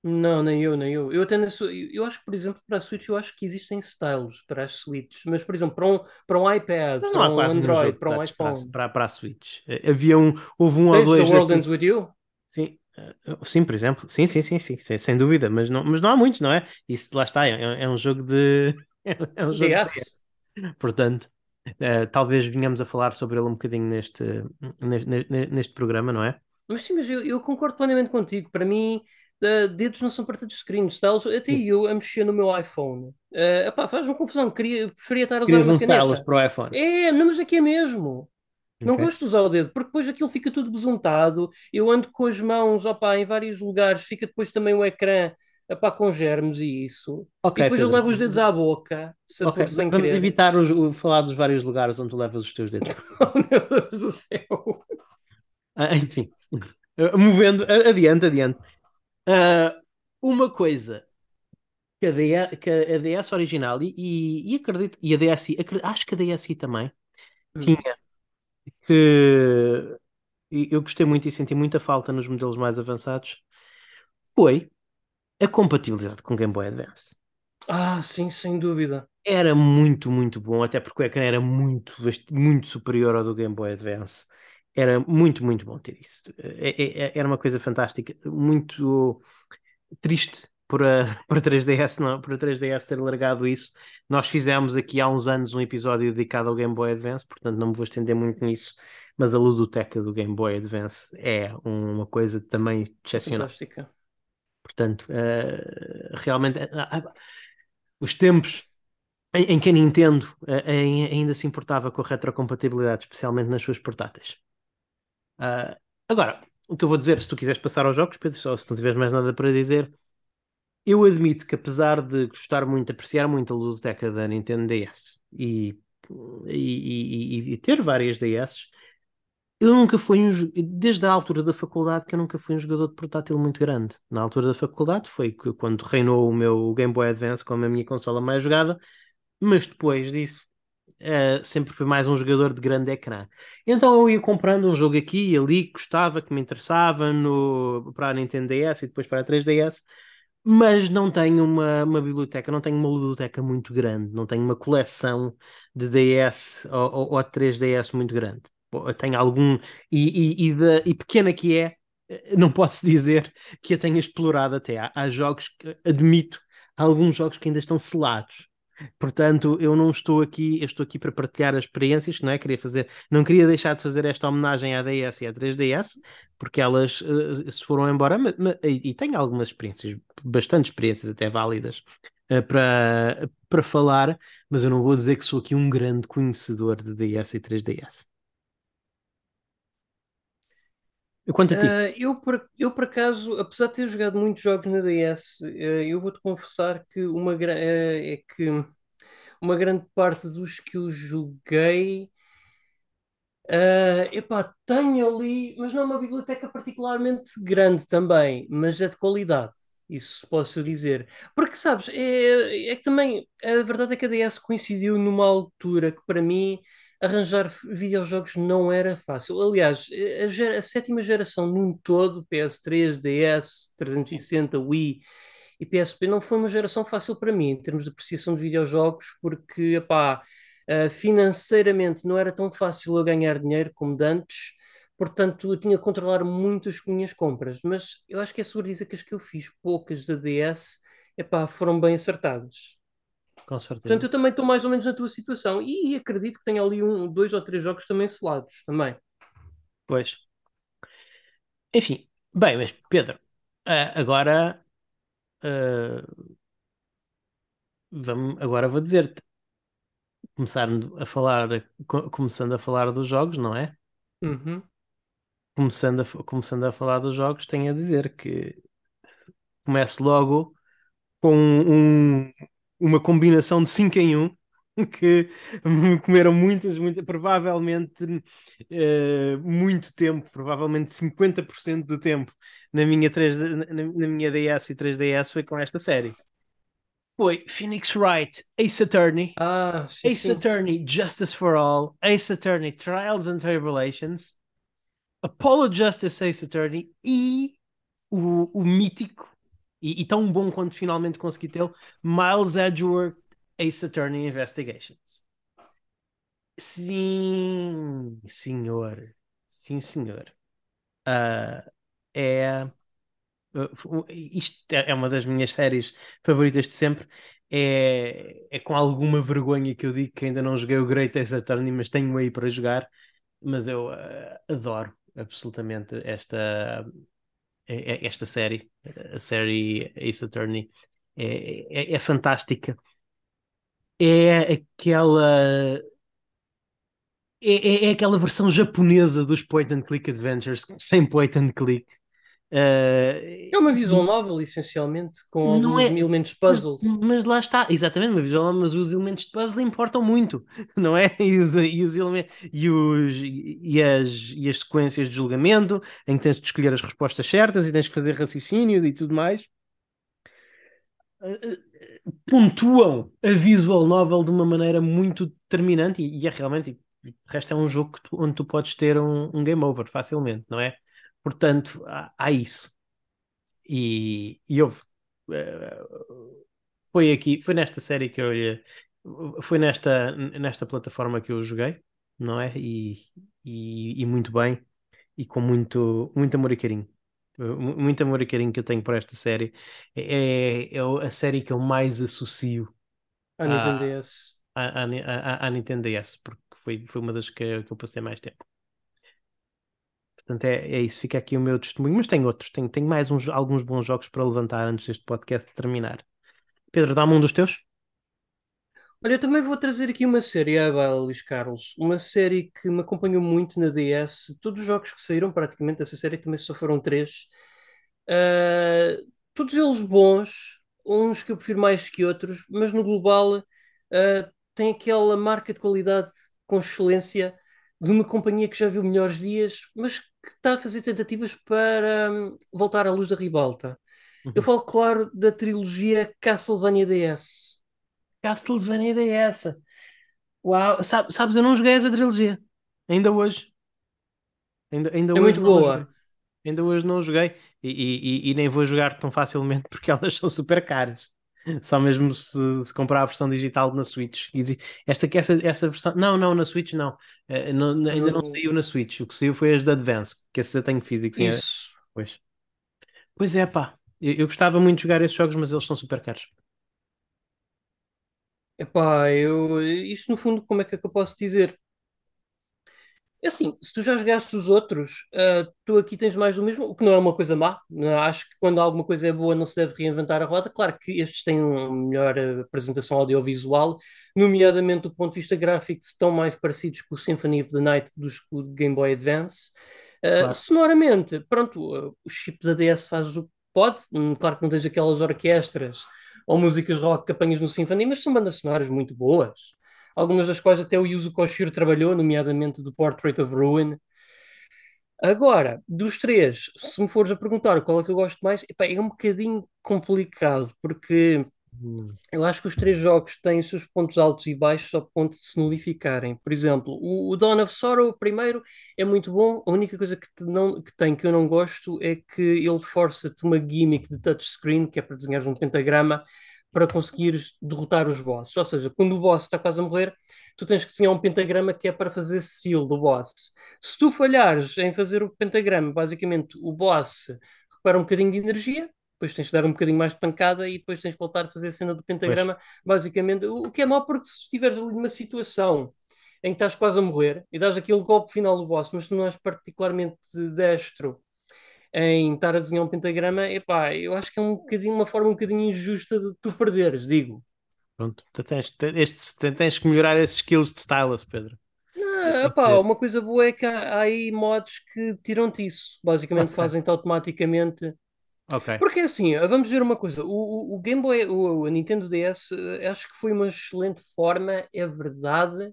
Não, nem eu, nem eu. Eu, até eu acho que, por exemplo, para a Switch, eu acho que existem styles para as Switch, mas, por exemplo, para um, para um iPad, não, para não um Android, para um iPhone. Para, para, a Switch. Havia um, houve um ou dois. The World Ends With You? Sim, eh, sim, por exemplo. Sim, sim, sim, sim, sem, sem dúvida, mas não, mas não há muitos, não é? Isso lá está, é, é um jogo de. É um jogo de... Portanto, uh, talvez venhamos a falar sobre ele um bocadinho neste, neste, neste programa, não é? Mas sim, mas eu, eu concordo plenamente contigo. Para mim, uh, dedos não são parte dos screens, styles. Até eu a mexer no meu iPhone. Uh, epá, faz-me confusão. Queria, preferia estar a usar Querias uma um caneta. stylus para o iPhone. É, não, mas aqui é mesmo. Não okay. gosto de usar o dedo, porque depois aquilo fica tudo besuntado. Eu ando com as mãos opa, em vários lugares, fica depois também o ecrã epá, com germes e isso. Okay, e depois Pedro. eu levo os dedos à boca, se okay. sem Vamos querer. evitar os, o, falar dos vários lugares onde tu levas os teus dedos. oh meu Deus do céu! Ah, enfim, movendo, adiante, adiante. Uh, uma coisa que a, DS, que a DS original e, e, e acredito, e a DSi, acredito, acho que a DSi também hum. tinha que eu gostei muito e senti muita falta nos modelos mais avançados foi a compatibilidade com Game Boy Advance. Ah, sim, sem dúvida. Era muito, muito bom, até porque o ecrã era muito, muito superior ao do Game Boy Advance. Era muito, muito bom ter isso. É, é, era uma coisa fantástica, muito triste para, para 3DS, não, para 3DS ter largado isso. Nós fizemos aqui há uns anos um episódio dedicado ao Game Boy Advance, portanto não me vou estender muito nisso, mas a ludoteca do Game Boy Advance é uma coisa também excepcional. Fantástica. Portanto, uh, realmente uh, os tempos em, em, que a Nintendo uh, em, ainda se importava com a retrocompatibilidade, especialmente nas suas portáteis. agora, o que eu vou dizer, se tu quiseres passar aos jogos, Pedro, só se não tiveres mais nada para dizer, eu admito que apesar de gostar muito, apreciar muito a ludoteca da Nintendo DS e, e, e, e ter várias DS, eu nunca fui um, desde a altura da faculdade que eu nunca fui um jogador de portátil muito grande. Na altura da faculdade foi quando reinou o meu Game Boy Advance como a minha consola mais jogada, mas depois disso uh, sempre fui mais um jogador de grande ecrã. Então eu ia comprando um jogo aqui e ali que gostava, que me interessava no, para a Nintendo DS e depois para a 3DS, mas não tenho uma, uma biblioteca, não tenho uma biblioteca muito grande, não tenho uma coleção de DS ou, ou, ou 3DS muito grande. Tenho algum, e, e, e, de, e pequena que é, não posso dizer que a tenha explorado até. Há, há jogos que, admito, há alguns jogos que ainda estão selados. Portanto, eu não estou aqui, eu estou aqui para partilhar as experiências, não é? Queria fazer, não queria deixar de fazer esta homenagem à DS e à 3DS, porque elas uh, se foram embora, mas, mas, e, e tenho algumas experiências, bastante experiências até válidas uh, para, para falar, mas eu não vou dizer que sou aqui um grande conhecedor de DS e 3DS. Quanto a ti? Uh, eu, por, eu, por acaso, apesar de ter jogado muitos jogos na DS, uh, eu vou-te confessar que uma, uh, é que uma grande parte dos que eu joguei. Uh, epá, tenho ali, mas não é uma biblioteca particularmente grande também, mas é de qualidade, isso posso dizer. Porque, sabes, é, é que também a verdade é que a DS coincidiu numa altura que para mim arranjar videojogos não era fácil. Aliás, a, gera, a sétima geração num todo, PS3, DS, 360, Wii e PSP, não foi uma geração fácil para mim em termos de apreciação de videojogos, porque, epá, uh, financeiramente não era tão fácil eu ganhar dinheiro como de antes, portanto eu tinha que controlar muito as minhas compras, mas eu acho que é seguro dizer que as que eu fiz, poucas da DS, epá, foram bem acertadas. Com certeza. Portanto, eu também estou mais ou menos na tua situação e acredito que tenha ali um, dois ou três jogos também selados também. Pois. Enfim, bem, mas Pedro, uh, agora uh, vamos, agora vou dizer-te, começando a falar, começando a falar dos jogos, não é? Uhum. Começando a, começando a falar dos jogos, tenho a dizer que comece logo com um, uma combinação de 5 em 1 que me comeram muitas, muitas provavelmente uh, muito tempo, provavelmente 50% do tempo na minha, 3, na, na, minha DS e 3DS foi com esta série. Foi Phoenix Wright, Ace Attorney, ah, sim, Ace sim. Attorney Justice for All, Ace Attorney Trials and Tribulations, Apollo Justice Ace Attorney e o, o mítico e, e, tão bom quanto finalmente consegui tê-lo, Miles Edgeworth Ace Attorney Investigations. Sim, senhor. Sim, senhor. Uh, é. Isto é, uma das minhas séries favoritas de sempre. É, é com alguma vergonha que eu digo que ainda não joguei o Great Ace Attorney, mas tenho aí para jogar. Mas eu uh, adoro absolutamente esta, esta série, a série Ace Attorney, é, é, é fantástica. É aquela. É, é, aquela versão japonesa dos point and click adventures, sem point and click. Uh, é uma visual novel, essencialmente, com alguns é, elementos de puzzle. Mas, mas, lá está, exatamente, uma visual novel, mas os elementos de puzzle importam muito, não é? E os, e os, elementos, e, os e, as, e as sequências de julgamento, em que tens de escolher as respostas certas e tens que fazer raciocínio e tudo mais. Uh, pontuam a visual novel de uma maneira muito determinante e, e é realmente, o resto é um jogo tu, onde tu podes ter um, um game over facilmente, não é? Portanto, há, há isso. E, e houve. Uh, foi aqui, foi nesta série que eu lhe. Foi nesta, nesta plataforma que eu joguei, não é? E, e, e muito bem, e com muito, muito amor e carinho. Muito amor e carinho que eu tenho por esta série. É, é a série que eu mais associo a Nintendo DS. À, à, à, Nintendo DS, porque foi, foi uma das que, que eu passei mais tempo. Portanto, é, é isso, fica aqui o meu testemunho. Mas tem outros, tenho, tenho mais uns, alguns bons jogos para levantar antes deste podcast terminar. Pedro, dá-me um dos teus? Olha, eu também vou trazer aqui uma série bala, Luís Carlos. Uma série que me acompanhou muito na DS. Todos os jogos que saíram, praticamente, dessa série também só foram três. Uh, todos eles bons, uns que eu prefiro mais que outros, mas no global uh, tem aquela marca de qualidade com excelência de uma companhia que já viu melhores dias, mas que está a fazer tentativas para um, voltar à luz da ribalta. Uhum. Eu falo, claro, da trilogia Castlevania DS. Castlevania DS. Uau, Sabe, sabes, eu não joguei essa trilogia. Ainda hoje. Ainda, ainda é hoje muito boa. Ainda hoje não joguei e, e, e, nem vou jogar tão facilmente porque elas são super caras. Só mesmo se, se comprar a versão digital na Switch. Esta que essa, essa versão. Não, não, na Switch não. Uh, não ainda não saiu na Switch. O que saiu foi as da Advance, que esse eu tenho físico. Sim, Isso. É... Pois. pois é, pá. Eu, eu, gostava muito de jogar esses jogos, mas eles são super caros. Epá, eu. Isto no fundo, como é que, é que eu posso dizer? É assim, se tu já jogaste os outros, uh, tu aqui tens mais do mesmo, o que não é uma coisa má. Não, acho que quando alguma coisa é boa não se deve reinventar a roda. Claro que estes têm uma melhor uh, apresentação audiovisual, nomeadamente do ponto de vista gráfico, estão mais parecidos com o Symphony of the Night dos do Game Boy Advance. Uh, claro. Sonoramente, pronto, o chip da DS faz o que pode. Hum, claro que não tens aquelas orquestras ou músicas rock que apanhas no Symphony, mas são bandas sonoras muito boas algumas das quais até o Yuzo Koshiro trabalhou, nomeadamente do Portrait of Ruin. Agora, dos três, se me fores a perguntar qual é que eu gosto mais, epá, é um bocadinho complicado, porque hum. eu acho que os três jogos têm os seus pontos altos e baixos ao ponto de se nulificarem. Por exemplo, o, Dawn of Sorrow, primeiro, é muito bom. A única coisa que, te não, que tem que eu não gosto é que ele força-te uma gimmick de touchscreen, que é para desenhar um pentagrama, para conseguires derrotar os bosses. Ou seja, quando o boss está quase a morrer, tu tens que desenhar um pentagrama que é para fazer seal do boss. Se tu falhares em fazer o pentagrama, basicamente o boss recupera um bocadinho de energia, depois tens que dar um bocadinho mais de pancada e depois tens que voltar a fazer a cena do pentagrama, pois. basicamente. O que é mau porque se estiveres ali numa situação em que estás quase a morrer e dás aquele golpe final do boss, mas tu não és particularmente destro em estar a desenhar um pentagrama, epá, eu acho que é um bocadinho, uma forma um bocadinho injusta de tu perderes, digo. Pronto, tens, este, tens que melhorar esses skills de stylus, Pedro. Não, epá, uma coisa boa é que há, há aí mods que tiram-te isso, basicamente okay. fazem-te automaticamente. Ok. Porque assim, vamos ver uma coisa: o, o, o Game Boy, o, a Nintendo DS, eh, acho que foi uma excelente forma, é verdade,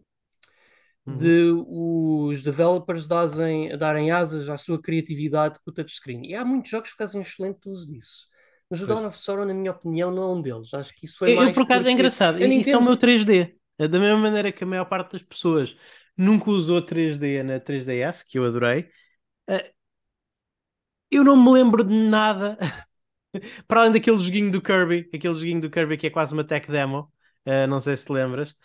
Uhum. de os developers darem, darem asas à sua criatividade com o touchscreen. E há muitos jogos que fazem excelente uso disso. Mas o Dawn of Sorrow, na minha opinião, não é um deles. Acho que isso foi eu, mais. por acaso é engraçado. Nintendo... Isso é o meu 3D. É da mesma maneira que a maior parte das pessoas nunca usou 3D na 3DS, que eu adorei. Eh, eu não me lembro de nada. Para além daquele joguinho do Kirby, aquele joguinho do Kirby que é quase uma tech demo, Uh, não sei se te lembras.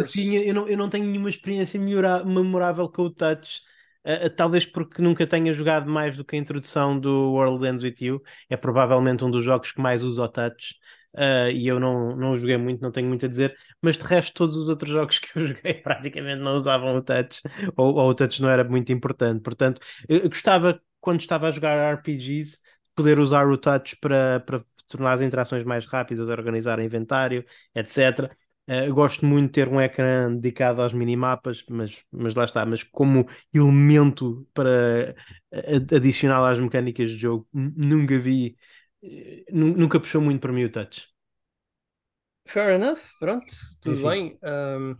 Assim, eu, não, eu não tenho nenhuma experiência memorável com o touch. Uh, talvez porque nunca tenha jogado mais do que a introdução do World Ends With You. É provavelmente um dos jogos que mais usa o touch. Uh, e eu não, não joguei muito, não tenho muito a dizer, mas de resto, todos os outros jogos que eu joguei praticamente não usavam o touch, ou, ou o touch não era muito importante. Portanto, eu gostava, quando estava a jogar RPGs, poder usar o touch para, para tornar as interações mais rápidas, organizar inventário, etc. Uh, eh, gosto muito de ter um ecrã dedicado aos minimapas, mas, mas lá está, mas como elemento para adicionar às mecânicas de jogo, nunca vi, eh, nunca puxou muito para mim o touch. Fair enough, pronto, tudo Enfim. bem. Um,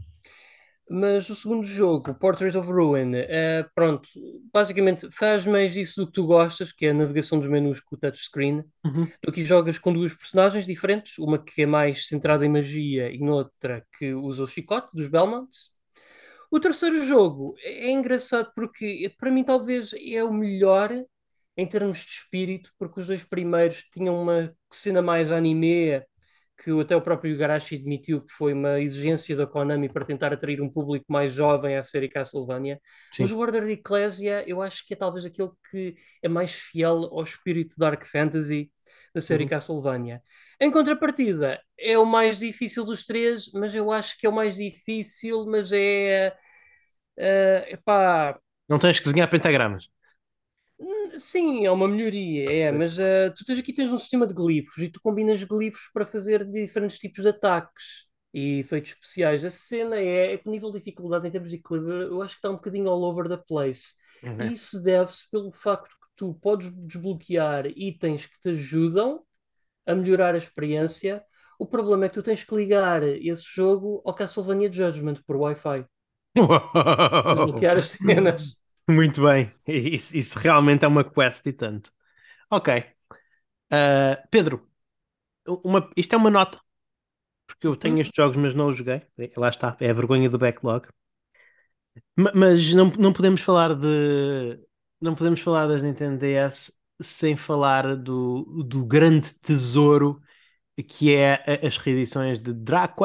mas o segundo jogo, Portrait of Ruin, é, pronto, basicamente faz mais isso do que tu gostas, que é a navegação dos menus com o touchscreen. Uhum. Tu aqui jogas com duas personagens diferentes, uma que é mais centrada em magia e noutra que usa o chicote dos Belmonts. O terceiro jogo é engraçado porque, para mim, talvez é o melhor em termos de espírito, porque os dois primeiros tinham uma cena mais anime que até o próprio Igarashi admitiu que foi uma exigência da Konami para tentar atrair um público mais jovem à série Castlevania. Sim. Mas o Order de Ecclesia eu acho que é talvez aquele que é mais fiel ao espírito Dark Fantasy da série uhum. Castlevania. Em contrapartida, é o mais difícil dos três, mas eu acho que é o mais difícil, mas é. Uh, epá... Não tens que desenhar pentagramas. Sim, é uma melhoria, é, mas uh, tu tens aqui tens um sistema de glifos e tu combinas glifos para fazer diferentes tipos de ataques e efeitos especiais. A cena é, é que o nível de dificuldade em termos de equilíbrio, eu acho que está um bocadinho all over the place. Uhum. Isso deve-se pelo facto que tu podes desbloquear itens que te ajudam a melhorar a experiência. O problema é que tu tens que ligar esse jogo ao Castlevania Judgment por Wi-Fi. Desbloquear as cenas. Muito bem. Isso, isso, realmente é uma quest e tanto. Ok. Uh, Pedro, uma, isto é uma nota. Porque eu tenho uhum. estes jogos, mas não os joguei. Lá está, é a vergonha do backlog. Mas não, não podemos falar de, não podemos falar das Nintendo DS sem falar do, do grande tesouro que é as reedições de Draque,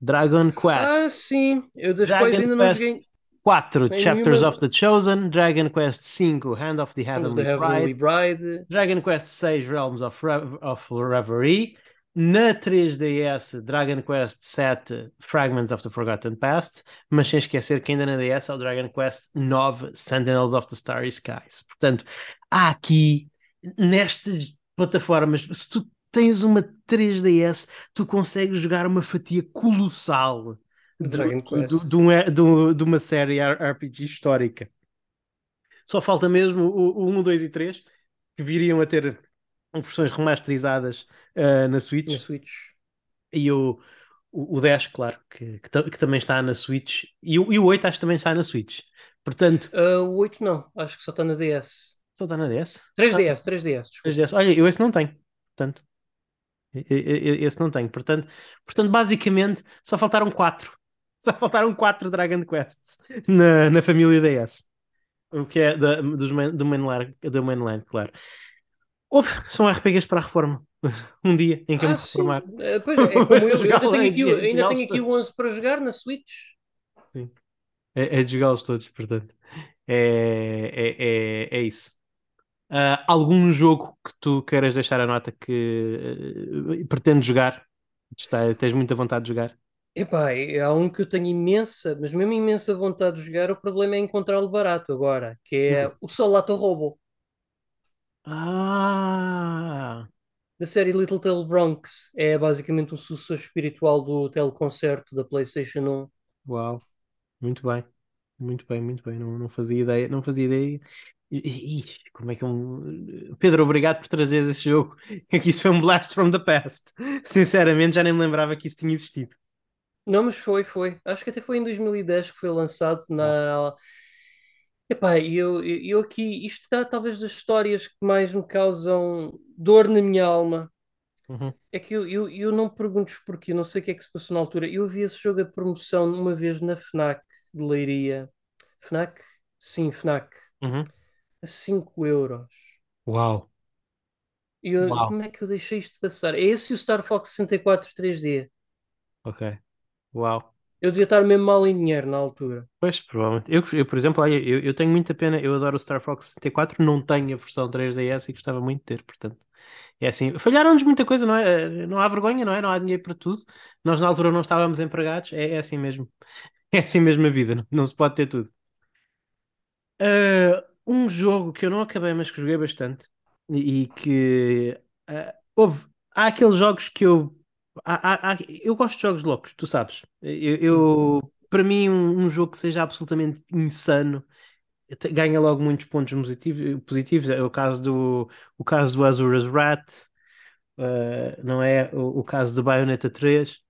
Dragon Ah, Quest, sim, eu das Dragon ainda não Quest joguei 4, em Chapters of the Chosen, Dragon Quest 5, Hand of the of the Heavenly Heavenly Bride, Bride. Dragon Quest 6, Realms of, Re- of Reverie, na 3DS, Dragon Quest 7, Fragments of the Forgotten Past, mas sem esquecer que ainda na DS é o Dragon Quest 9, Sentinels of the Starry Skies. Portanto, há aqui, nestas plataformas, se tu tens uma 3DS, tu consegues jogar uma fatia colossal de, um- uma série RPG histórica. Só falta mesmo o, o 1, 2 e 3, que viriam a ter versões remasterizadas ah, na Switch. Na Switch. E o, o, o 10, claro, que, que, que também está na Switch. E o, e o 8 acho que também está na Switch. Portanto, Ah, o 8 não, acho que só está na DS. só está na DS? 3DS, 3DS, desculpa. 3DS. Olha, eu esse não tenho. Portanto, esse não tenho. Portanto, portanto, basicamente, só faltaram 4. Só faltaram 4 Dragon Quests na, na família DS. O que é da, dos main, do, mainline, do mainline, claro. Houve, são RPGs para a reforma. Um dia em que eu me Ah, sim. reformar. Ah, pois é, como eu, eu ainda tenho aqui, ainda tenho aqui o todos. 11 para jogar na Switch. É, é de jogá-los todos, portanto. É, é, é, é isso. Ah, algum jogo que tu queiras deixar a nota que eh, pretendes jogar? Está, tens muita vontade de jogar? Epá, é- há um que eu tenho imensa, mas mesmo imensa vontade de jogar, o problema é encontrá-lo barato agora, que é Hum. o Solato Robo, Ah, da série Little Tale Bronx. É basicamente um sucessor espiritual do teleconcerto da PlayStation 1. uau, muito bem, muito bem, muito bem. Não, não fazia ideia, não fazia ideia. Ih, ih, como é que um... Pedro, obrigado por trazer esse jogo. É que isso foi um blast from the past. Sinceramente, já nem me lembrava que isso tinha existido. Não, mas foi, foi. Acho que até foi em 2010 que foi lançado Ah, na. Epá, e eu, eu aqui, isto está talvez das histórias que mais me causam dor na minha alma. uhum, É que eu, eu, eu não pergunto porquê, eu não sei o que é que se passou na altura. Eu vi esse jogo a promoção uma vez na FNAC de Leiria. FNAC? Sim, FNAC. uhum. A 5 euros. Uau, eu, uau, como é que eu deixei isto passar? É esse o Star Fox 64 3D. ok, uau. Eu devia estar mesmo mal em dinheiro na altura. Pois, provavelmente. Eu, eu, por exemplo, eu, eu tenho muita pena, eu adoro o Star Fox 64, não tenho a versão 3DS e gostava muito de ter, portanto. É assim, falharam-nos muita coisa, não é? Não há vergonha, não é? Não há dinheiro para tudo. Nós na altura não estávamos empregados, é, é assim mesmo. É assim mesmo a vida, não, não se pode ter tudo. Ah, um jogo que eu não acabei, mas que joguei bastante e, e que ah, houve, há aqueles jogos que eu há- há- eu gosto de jogos loucos, tu sabes. Eu, eu- para mim um, um jogo que seja absolutamente insano ganha logo muitos pontos positivos, positivos. É o caso do o caso do Azura's Wrath, ah, não é? O, o caso do Bayonetta 3.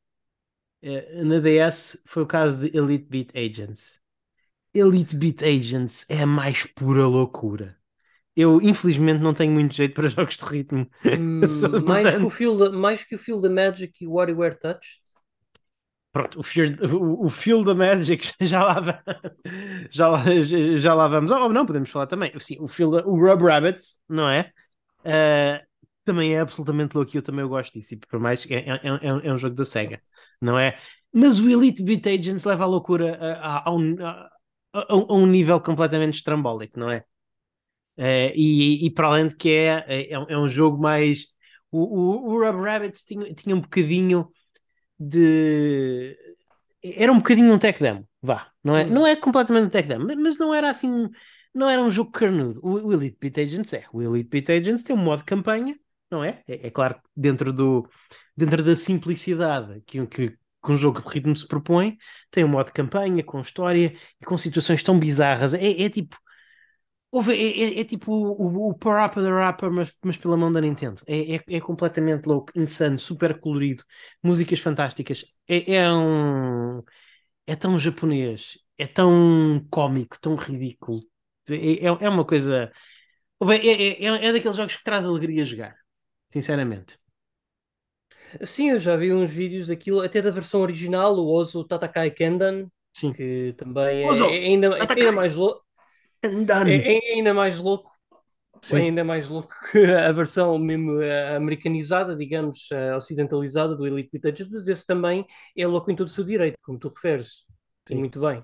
Eh, na DS foi o caso de Elite Beat Agents. Elite Beat Agents é a mais pura loucura. Eu, infelizmente, não tenho muito jeito para jogos de ritmo. Só- Hum, mais, que o Feel the, mais que o Feel the Magic e o WarioWare Touched. pronto, o, Fear, o, o Feel the Magic já lá, já lá, já, lá vamos. Ou não, podemos falar também. Sim, o, Feel o Rub Rabbits, não é? Ah, também é absolutamente louco e eu também gosto disso. E por mais que é, é, é, um- é um jogo da SEGA, não é? Mas o Elite Beat Agents leva a loucura a, a- a um, a- a- a um nível completamente estrambólico, não é? Eh, e, e para além de que é, é, é um jogo mais. O, o, o Rabbits tinha, tinha um bocadinho de. Era um bocadinho um tech demo, vá. Não é, Hum. não é completamente um tech demo, mas- não era assim. Não era um jogo carnudo. O, o Elite Beat Agents é. O Elite Beat Agents tem um modo campanha, não é? É, é claro que dentro, do, dentro da simplicidade que, que, que um jogo de ritmo se propõe, tem um modo campanha com história e com situações tão bizarras. É, é tipo. Houve- é, é- é tipo o, o Parappa the Rapper, mas, mas pela mão da Nintendo. É, é, é completamente louco, insano, super colorido, músicas fantásticas. É, é um. É tão japonês, é tão cómico, tão ridículo. É, é, é uma coisa. Houve- É, é, é, é daqueles jogos que traz alegria a jogar, sinceramente. Sim, eu já vi uns vídeos daquilo, até da versão original, o Ozu Tatakai Kendan, Sim. que também é, Ozu é ainda, ainda mais louco. É, é ainda mais louco Sim. ainda mais louco que a versão mesmo uh, americanizada, digamos, uh, ocidentalizada do Elite Beat mas esse também é louco em todo o seu direito, como tu referes. Sim. muito bem.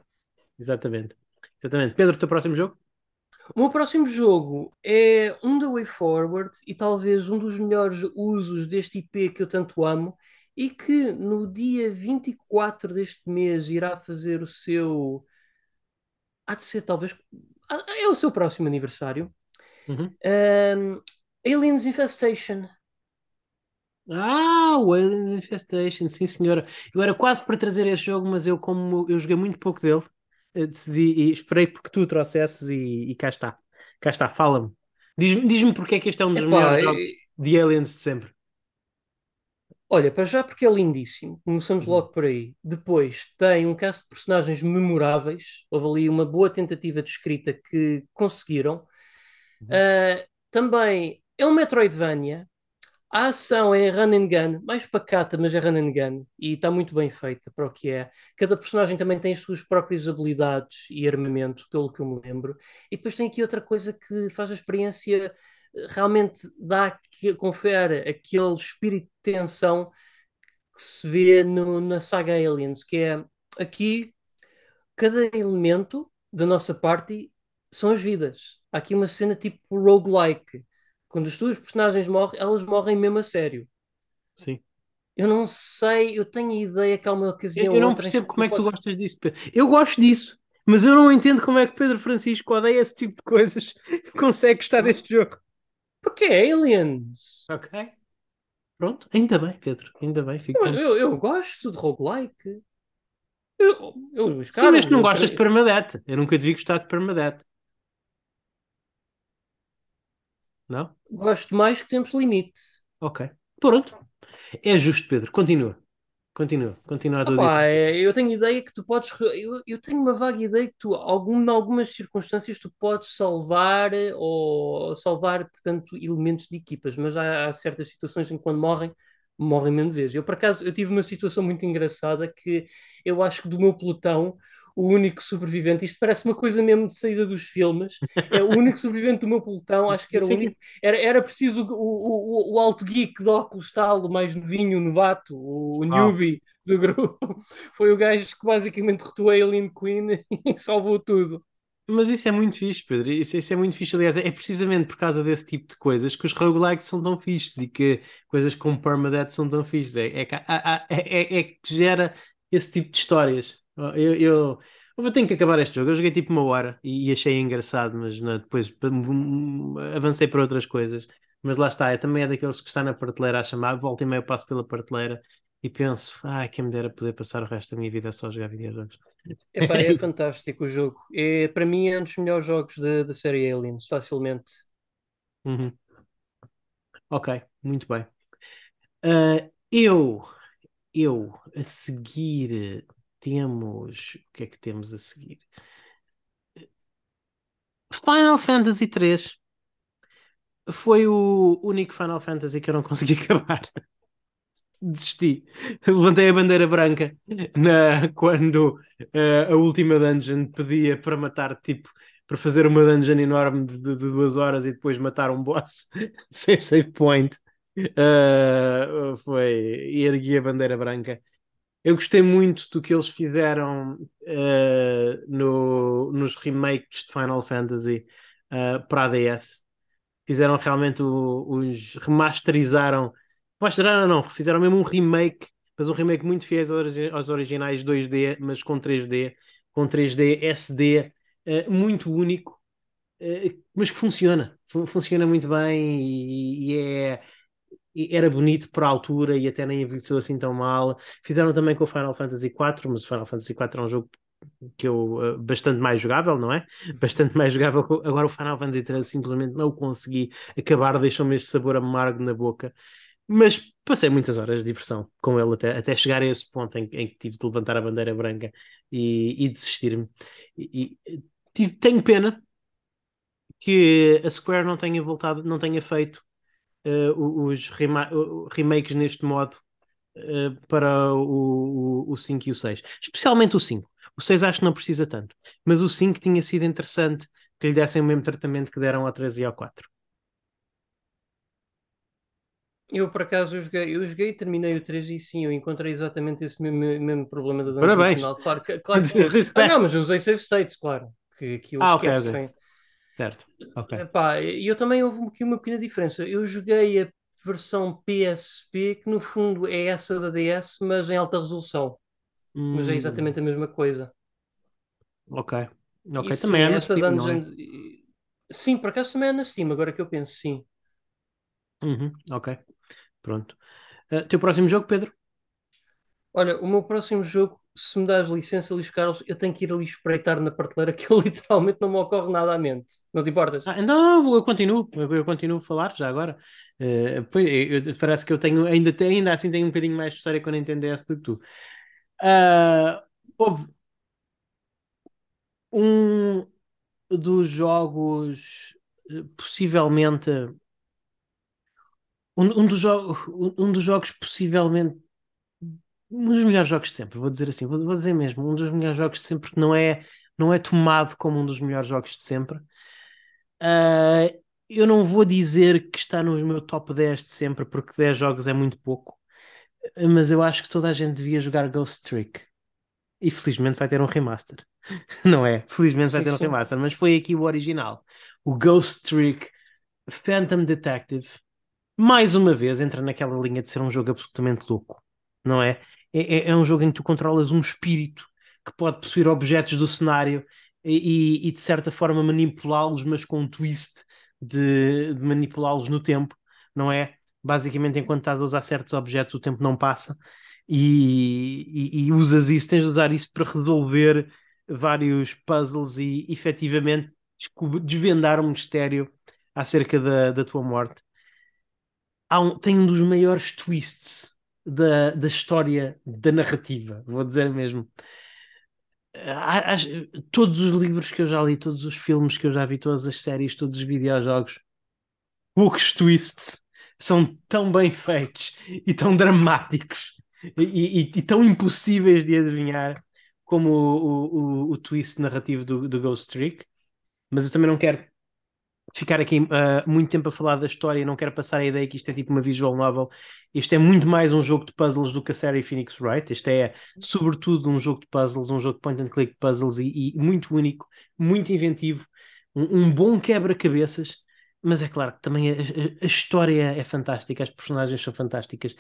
Exatamente. Exatamente. Pedro, o teu próximo jogo? O meu próximo jogo é um The Way Forward e talvez um dos melhores usos deste IP que eu tanto amo e que no dia 24 deste mês irá fazer o seu. Há de ser talvez. É o seu próximo aniversário. Uhum. Um, Aliens Infestation. Ah, o Aliens Infestation, sim senhora. Eu era quase para trazer esse jogo, mas eu, como eu joguei muito pouco dele, eh, decidi e esperei porque tu trouxesses e, e cá está. Cá está, fala-me. Diz-me diz porque é que este é um dos Epá, melhores jogos de Aliens de sempre. Olha, para já porque é lindíssimo, começamos uhum. logo por aí. Depois tem um cast de personagens memoráveis, houve ali uma boa tentativa de escrita que conseguiram. Uh, também é um Metroidvania. A ação é run and gun, mais pacata, mas é run and gun e está muito bem feita para o que é. Cada personagem também tem as suas próprias habilidades e armamento, pelo que eu me lembro. E depois tem aqui outra coisa que faz a experiência realmente dá, confere aquele espírito de tensão que se vê no, na saga Aliens, que é aqui cada elemento da nossa party são as vidas. Há aqui uma cena tipo roguelike. Quando as tuas personagens morrem, elas morrem mesmo a sério. Sim. Eu não sei, eu tenho ideia que há uma ocasião. Eu, eu não percebo como é que tu podes... gostas disso. Eu gosto disso, mas eu não entendo como é que Pedro Francisco odeia esse tipo de coisas consegue gostar deste jogo. Porque é Aliens. Ok. Pronto, ainda bem, Pedro. Ainda bem. Fico eu, eu, eu, gosto de roguelike. Eu, eu, Sim, mas tu não gostas de Permadeath. Eu nunca devia gostar de Permadeath. Não? Gosto mais que Tempos Limite. Ok. Pronto. É justo, Pedro. Continua. Continua. Continua a tua Opa, é, Eu tenho ideia que tu podes. Eu, eu tenho uma vaga ideia que tu, algum, em algumas circunstâncias, tu podes salvar ou salvar, portanto, elementos de equipas, mas há, há certas situações em que quando morrem, morrem mesmo de vez. Eu, por acaso, eu tive uma situação muito engraçada que eu acho que do meu pelotão o único sobrevivente. Isto parece uma coisa mesmo de saída dos filmes. É o único sobrevivente do meu pelotão, acho que era o único. Era, era preciso o, o, o, alto geek de óculos tal, o mais novinho, o novato, o, o newbie do grupo. Foi o gajo que basicamente derrotou a Alien Queen e salvou tudo. Mas isso é muito fixe, Pedro. Isso, isso, é muito fixe. Aliás, é precisamente por causa desse tipo de coisas que os roguelikes são tão fixes e que coisas como Permadeath são tão fixes. É, é, é, é, é que gera esse tipo de histórias. Eu, eu, eu tenho que acabar este jogo. Eu joguei tipo uma hora e, e achei engraçado, mas não, depois avancei para outras coisas. Mas lá está, é, também é daqueles que está na prateleira a chamar, volta e meio passo pela prateleira e penso, ah, quem me dera poder passar o resto da minha vida só a jogar videojogos. Epá, é fantástico o jogo. É, para mim é um dos melhores jogos da, da série Aliens, facilmente. Uhum. Ok, muito bem. Uh, eu, eu, a seguir, temos. O que é que temos a seguir? Final Fantasy 3 foi o único Final Fantasy que eu não consegui acabar. Desisti. Levantei a bandeira branca na, quando uh, a última dungeon pedia para matar, tipo, para fazer uma dungeon enorme de, de, de duas horas e depois matar um boss sem save point. Uh, foi. Ergui a bandeira branca eu gostei muito do que eles fizeram uh, no, nos remakes de Final Fantasy uh, para a DS. Fizeram realmente os. remasterizaram. Remasterizaram, não, fizeram mesmo um remake, mas um remake muito fiel aos, originais 2D, mas com 3D, com 3D SD, uh, muito único, mas que funciona. Funciona muito bem e, e é era bonito para a altura e até nem envelheceu assim tão mal. Fizeram também com o Final Fantasy IV, mas o Final Fantasy IV é um jogo que eu uh, bastante mais jogável, não é? Bastante mais jogável. Agora o Final Fantasy III simplesmente não consegui acabar, deixou-me este sabor amargo na boca. Mas passei muitas horas de diversão com ele até, até chegar a esse ponto em, em que tive de levantar a bandeira branca e, e desistir-me. E, e, tenho pena que a Square não tenha voltado, não tenha feito uh, os rema remakes neste modo uh, para o, o, o 5 e o 6. Especialmente o 5. O 6 acho que não precisa tanto. Mas o 5 tinha sido interessante que lhe dessem o mesmo tratamento que deram ao 3 e ao 4. Eu, por acaso, eu joguei, eu joguei e terminei o 3 e sim, eu encontrei exatamente esse mesmo, mesmo problema da dungeon Parabéns. final. Claro que, claro que-. Ah, não, mas usei save states, claro. Que aquilo Ah, ok, esquece, ok. Certo. E eu também houve aqui uma pequena diferença. Eu joguei a versão PSP, que no fundo é essa da DS, mas em alta resolução. Mas é Hum, exatamente a mesma coisa. Ok. Ok, sim, também é essa Steam, não é? dungeon. Sim, por acaso também é na Steam, agora que eu penso, sim. Uhum, ok. Pronto. Uh, teu próximo jogo, Pedro? Olha, o meu próximo jogo, se me dás licença, Luís Carlos, eu tenho que ir ali espreitar na prateleira que eu literalmente não me ocorre nada à mente. Não te importas? Ah, então eu, continuo, eu, continuo a falar já agora. Uh, eu- parece que eu tenho, ainda, ainda assim tenho um bocadinho mais de história com a Nintendo DS do que tu. Ah, houve um dos jogos, eh, possivelmente, um, um dos um dos jogos possivelmente, um dos melhores jogos de sempre, vou dizer assim, vou, vou dizer mesmo, um dos melhores jogos de sempre que não é, não é tomado como um dos melhores jogos de sempre. Ah, eu não vou dizer que está nos meu top 10 de sempre, porque 10 jogos é muito pouco, mas eu acho que toda a gente devia jogar Ghost Trick. E felizmente vai ter um remaster. Não é? Felizmente vai ter um remaster, mas foi aqui o original. O Ghost Trick Phantom Detective, mais uma vez, entra naquela linha de ser um jogo absolutamente louco. Não é? É, é- é um jogo em que tu controlas um espírito que pode possuir objetos do cenário e, e- de certa forma manipulá-los, mas com um twist de, de manipulá-los no tempo, não é? Basicamente, enquanto estás a usar certos objetos, o tempo não passa e, e- e usas isso, tens de usar isso para resolver vários puzzles e efetivamente desvendar um mistério acerca da, da tua morte. Um- tem um dos maiores twists da, da história da narrativa, vou dizer mesmo. Há- há- todos os livros que eu já li, todos os filmes que eu já vi, todas as séries, todos os videojogos, poucos twists são tão bem feitos e tão dramáticos e, e- e tão impossíveis de adivinhar como o, o, o, o twist narrativo do, do Ghost Trick. Mas eu também não quero ficar aqui uh, muito tempo a falar da história, não quero passar a ideia que isto é tipo uma visual novel. Isto é muito mais um jogo de puzzles do que a série Phoenix Wright. Isto é, sobretudo, um jogo de puzzles, um jogo de point and click puzzles e, e muito único, muito inventivo, um, um bom quebra-cabeças. Mas é claro que também a, a- história é fantástica, as personagens são fantásticas.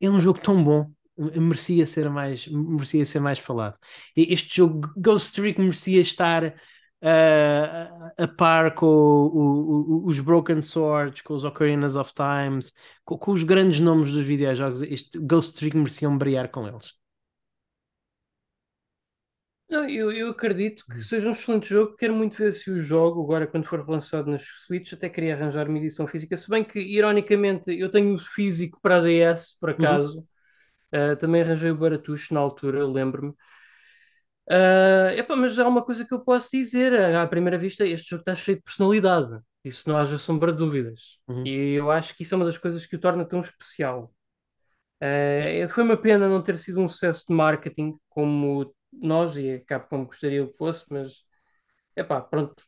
É um jogo tão bom, merecia ser mais, merecia ser mais falado. Este jogo, Ghost Trick, merecia estar uh, a par com o- o- os Broken Swords, com os Ocarinas of Times, com, com os grandes nomes dos videojogos. Este Ghost Trick mereciam brilhar com eles. Não, eu, eu acredito que seja um excelente jogo. Quero muito ver se o jogo, agora quando for relançado nas Switch, até queria arranjar uma edição física. Se bem que, ironicamente, eu tenho o físico para a DS, por acaso. Uh, também arranjei o Baratuxo na altura, lembro-me. Uh, epá, mas há uma coisa que eu posso dizer. À primeira vista, este jogo está cheio de personalidade. Isso não haja sombra de dúvidas. Uhum. E eu acho que isso é uma das coisas que o torna tão especial. Uh, foi uma pena não ter sido um sucesso de marketing como nós e a Capcom gostaria que fosse, mas epá, pronto.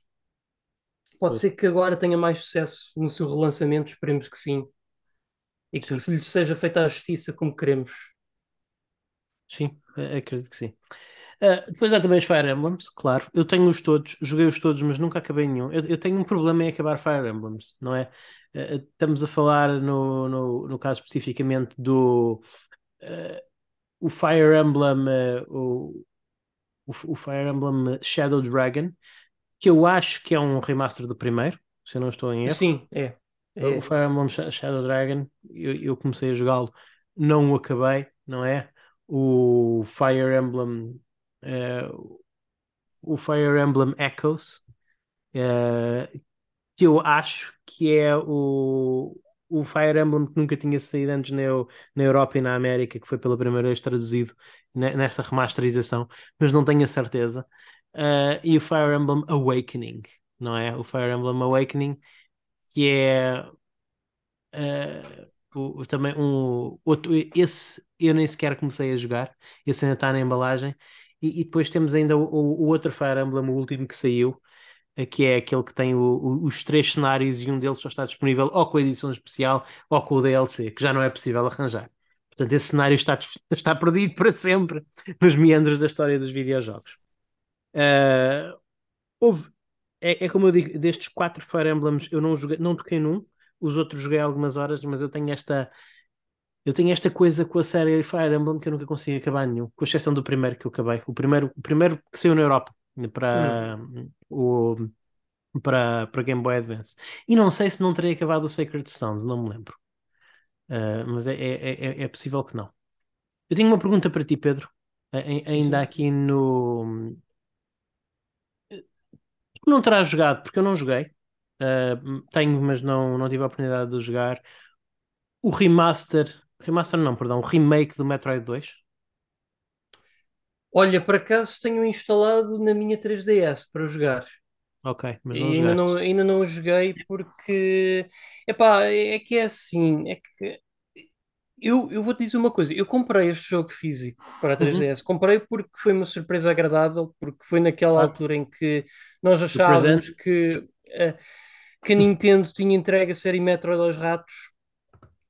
Pode ser que agora tenha mais sucesso no seu relançamento, esperemos que sim. E que Sim. lhe seja feita a justiça como queremos. Sim, acredito que sim. Uh, depois há também os Fire Emblems, claro. Eu tenho-os todos, joguei-os todos, mas nunca acabei nenhum. Eu, eu tenho um problema em acabar Fire Emblems, não é? Uh, estamos a falar no, no, no caso especificamente do uh, o Fire Emblem, o, o, o Fire Emblem Shadow Dragon, que eu acho que é um remaster do primeiro, se eu não estou em erro. Sim, é. É. O Fire Emblem Sh- Shadow Dragon, eu, eu comecei a jogá-lo, não o acabei, não é? O Fire Emblem, eh, o Fire Emblem Echoes, eh, que eu acho que é o, o Fire Emblem que nunca tinha saído antes na, na Europa e na América, que foi pela primeira vez traduzido ne- nesta remasterização, mas não tenho a certeza. Eh, e o Fire Emblem Awakening, não é? O Fire Emblem Awakening, que é o- o- também um outro, esse eu nem sequer comecei a jogar, esse ainda está na embalagem, e, e depois temos ainda o, o- outro Fire Emblem, o último que saiu, que é aquele que tem o, os três cenários e um deles só está disponível ou com a edição especial ou com o DLC, que já não é possível arranjar. Portanto, esse cenário está, está perdido para sempre nos meandros da história dos videojogos. Uh, houve, é, é, como eu digo, destes quatro Fire Emblems eu não, joguei, não toquei num, os outros joguei algumas horas, mas eu tenho esta eu tenho esta coisa com a série Fire Emblem que eu nunca consigo acabar nenhum, com exceção do primeiro que eu acabei. O primeiro, o primeiro que saiu na Europa para, hum. o, para, para Game Boy Advance. E não sei se não terei acabado o Sacred Stones, não me lembro. Uh, mas é, é, é, é, possível que não. Eu tenho uma pergunta para ti, Pedro. Sim, ainda sim. aqui no. Tu não terás jogado, porque eu não joguei. Uh, tenho, mas não, não tive a oportunidade de jogar. O remaster Remaster não, perdão, remake do Metroid 2? Olha, por acaso tenho instalado na minha 3DS para jogar. Ok, mas não ainda não, ainda não joguei porque epá, é que é assim, é que eu, eu vou-te dizer uma coisa, eu comprei este jogo físico para a 3DS, uhum. comprei porque foi uma surpresa agradável, porque foi naquela ah. altura em que nós achávamos que, uh, que a Nintendo tinha entregue a série Metroid aos ratos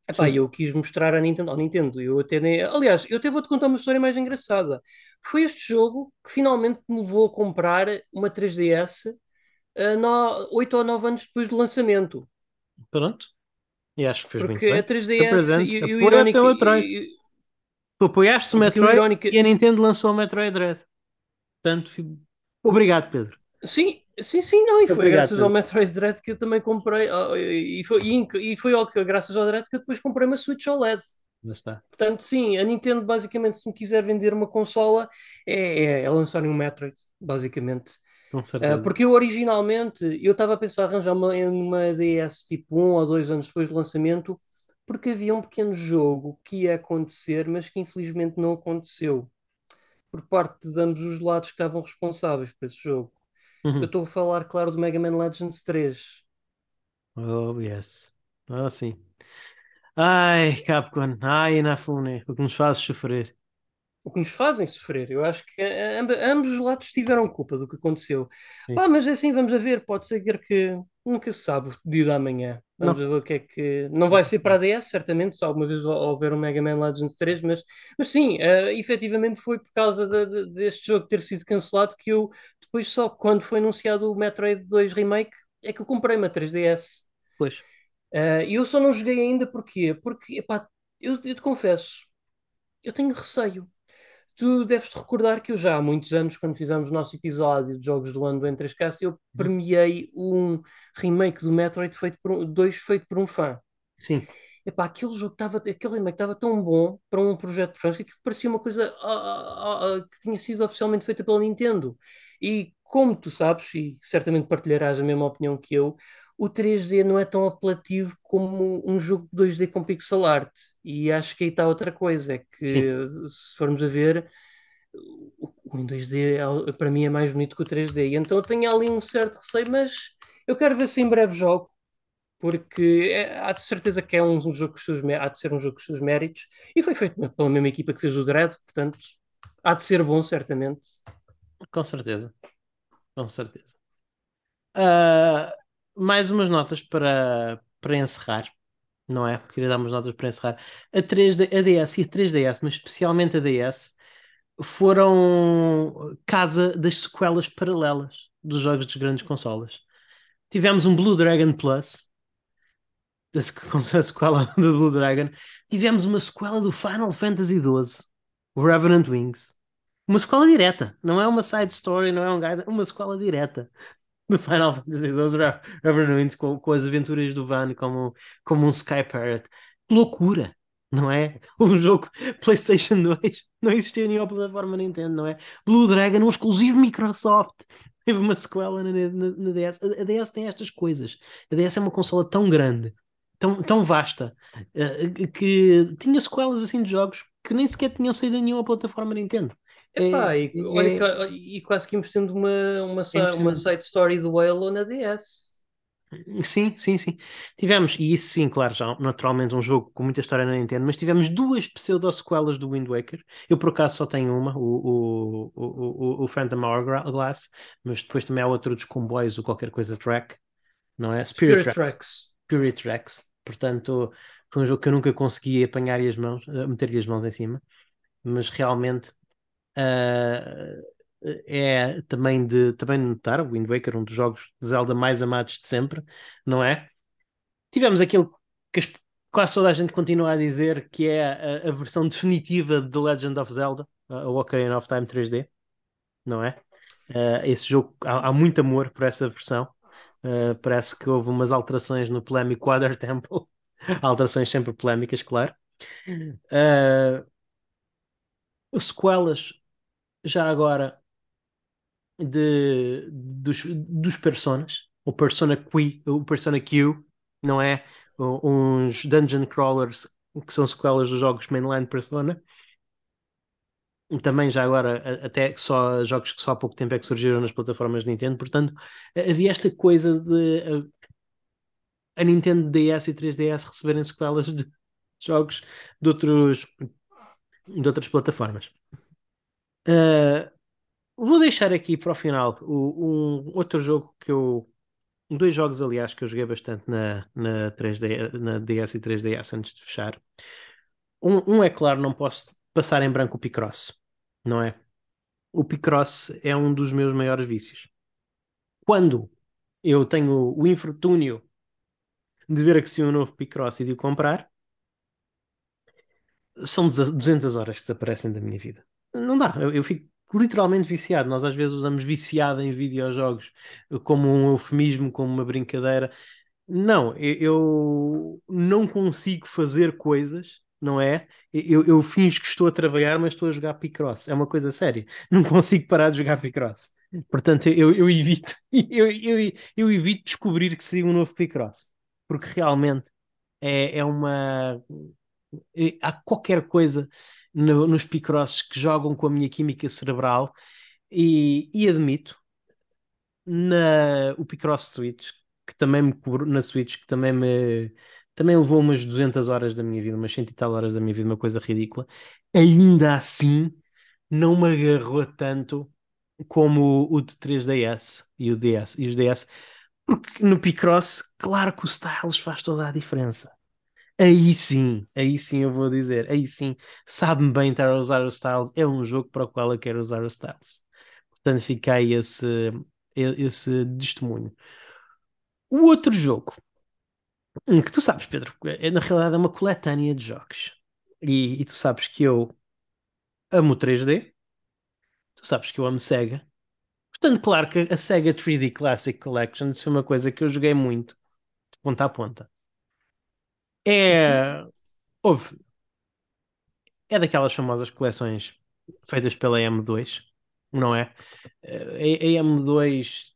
Epá, eu quis mostrar a Nintendo, ao Nintendo. Eu até nem... Aliás, eu até vou-te contar uma história mais engraçada. Foi este jogo que finalmente me levou a comprar uma 3DS uh, no... 8 ou 9 anos depois do lançamento. Pronto. E acho que fez Porque muito bem. a 3DS e, e o irónico... E, tu apoiaste o Metroid o irónico... e a Nintendo lançou o Metroid Dread. Portanto, obrigado, Pedro. Sim, sim, sim, não, e foi Obrigado, graças ao Metroid Dread que eu também comprei, e foi, e foi ao, graças ao Dread que eu depois comprei uma Switch OLED. Está. Portanto, sim, a Nintendo basicamente, se me quiser vender uma consola, é, é, é lançar um Metroid, basicamente. Uh, porque eu originalmente, eu estava a pensar arranjar uma, uma DS tipo um ou dois anos depois do lançamento, porque havia um pequeno jogo que ia acontecer, mas que infelizmente não aconteceu, por parte de ambos os lados que estavam responsáveis por esse jogo. Uhum. Eu estou a falar, claro, do Mega Man Legends 3. Oh, yes. Ah, sim. Ai, Capcom. Ai, Inafune. O que nos fazes sofrer. O que nos fazem sofrer. Eu acho que ambos os lados tiveram culpa do que aconteceu. Ah, mas é assim, vamos a ver. Pode ser que nunca se sabe o dia da manhã. Vamos não. ver o que é que. Não vai ser para a DS, certamente, se alguma vez houver um Mega Man Legends 3, mas, mas sim, uh, efetivamente foi por causa de, de, deste jogo ter sido cancelado que eu, depois, só quando foi anunciado o Metroid 2 Remake, é que eu comprei uma 3DS. Pois. Uh, e eu só não joguei ainda porquê? Porque, epá, eu, eu te confesso, eu tenho receio. Tu deves te recordar que eu já há muitos anos, quando fizemos o nosso episódio de Jogos do Ano do N3Cast, eu uhum. premiei um remake do Metroid feito por um, dois feito por um fã. Sim. Epá, aquele jogo estava, aquele remake estava tão bom para um projeto de fãs que parecia uma coisa ah, ah, ah, que tinha sido oficialmente feita pela Nintendo. E como tu sabes, e certamente partilharás a mesma opinião que eu, o 3D não é tão apelativo como um jogo 2D com pixel art. E acho que aí está outra coisa, é que Sim. se formos a ver, o em 2D é para mim é mais bonito que o 3D. E então eu tenho ali um certo receio, mas eu quero ver se em breve jogo, porque é, há de certeza que é um, jogo seus, há de ser um jogo com os seus méritos. E foi feito pela mesma equipa que fez o Dread, portanto há de ser bom, certamente. Com certeza. Com certeza. Uh, mais umas notas para, para encerrar, não é? Queria dar umas notas para encerrar. A, 3D, a DS e a 3DS, mas especialmente a DS, foram casa das sequelas paralelas dos jogos das grandes consolas. Tivemos um Blue Dragon Plus, a sequela do Blue Dragon. Tivemos uma sequela do Final Fantasy XII, Revenant Wings. Uma sequela direta, não é uma side story, não é um guide, uma sequela direta do Final Fantasy XII Revenant com, com as aventuras do Van como, como um Sky Pirate. Loucura, não é? Um jogo PlayStation 2 não existia nenhuma plataforma Nintendo, não é? Blue Dragon, um exclusivo Microsoft. Teve uma sequela na, na, na DS. A, a, DS tem estas coisas. A DS é uma consola tão grande, tão, tão vasta, uh, que tinha sequelas assim de jogos que nem sequer tinham saído em nenhuma plataforma Nintendo. Epá, é, e, olha, é... e quase que íamos tendo uma, uma, uma side story do Halo na DS. Sim, sim, sim. Tivemos, e isso sim, claro, já naturalmente um jogo com muita história na Nintendo, mas tivemos duas pseudo-sequelas do Wind Waker. Eu por acaso só tenho uma, o, o, o, o Phantom Hourglass, mas depois também há outro dos comboios, o qualquer coisa track, não é? Spirit, Spirit Tracks. Tracks. Spirit Tracks. Portanto, foi um jogo que eu nunca consegui apanhar as mãos, meter-lhe as mãos em cima, mas realmente uh, é também de, também notar, o Wind Waker, um dos jogos de Zelda mais amados de sempre, não é? Tivemos aquilo que as, quase toda a gente continua a dizer que é a, a versão definitiva de The Legend of Zelda, a Ocarina of Time 3D, não é? Uh, esse jogo, há, há, muito amor por essa versão. Uh, parece que houve umas alterações no polémico Water Temple, alterações sempre polémicas, claro. Uh, sequelas, já agora, de, dos, dos personas, o Persona Q, o Persona Q, não é? Uns dungeon crawlers que são sequelas dos jogos mainline Persona. Também já agora, até só jogos que só há pouco tempo é que surgiram nas plataformas Nintendo, portanto, havia esta coisa de a Nintendo DS e 3DS receberem sequelas de jogos de outros de outras plataformas. Uh, Vou deixar aqui para o final o, um outro jogo que eu. Dois jogos, aliás, que eu joguei bastante na, na, 3D, na DS e 3DS antes de fechar. Um, um é claro, não posso passar em branco o Picross, não é? O Picross é um dos meus maiores vícios. Quando eu tenho o infortúnio de ver se um novo Picross e de o comprar, são 200 horas que desaparecem da minha vida. Não dá, eu, eu fico literalmente viciado. Nós às vezes usamos viciado em videojogos como um eufemismo, como uma brincadeira. Não, eu, eu não consigo fazer coisas, não é? Eu, eu finjo que estou a trabalhar, mas estou a jogar Picross. É uma coisa séria. Não consigo parar de jogar Picross. Portanto, eu, eu evito eu, eu, eu evito descobrir que seria um novo Picross. Porque realmente é, é uma. É, há qualquer coisa no, nos Picrosses que jogam com a minha química cerebral e, e admito na o Picross Switch que também me cobrou na Switch que também me também levou umas 200 horas da minha vida, umas 100 e tal horas da minha vida, uma coisa ridícula. Ainda assim, não me agarrou tanto como o, de 3DS e o DS e os DS, porque no Picross, claro que o Styles faz toda a diferença. Aí sim, aí sim eu vou dizer, aí sim, sabe-me bem estar a usar os styles, é um jogo para o qual eu quero usar os styles. Portanto, fica aí esse, esse testemunho. O outro jogo, que tu sabes, Pedro, é, na realidade é uma coletânea de jogos. E, e tu sabes que eu amo 3D, tu sabes que eu amo Sega. Portanto, claro que a Sega 3D Classic Collections foi uma coisa que eu joguei muito, de ponta a ponta. É. Houve. É daquelas famosas coleções feitas pela M2, não é? A, M2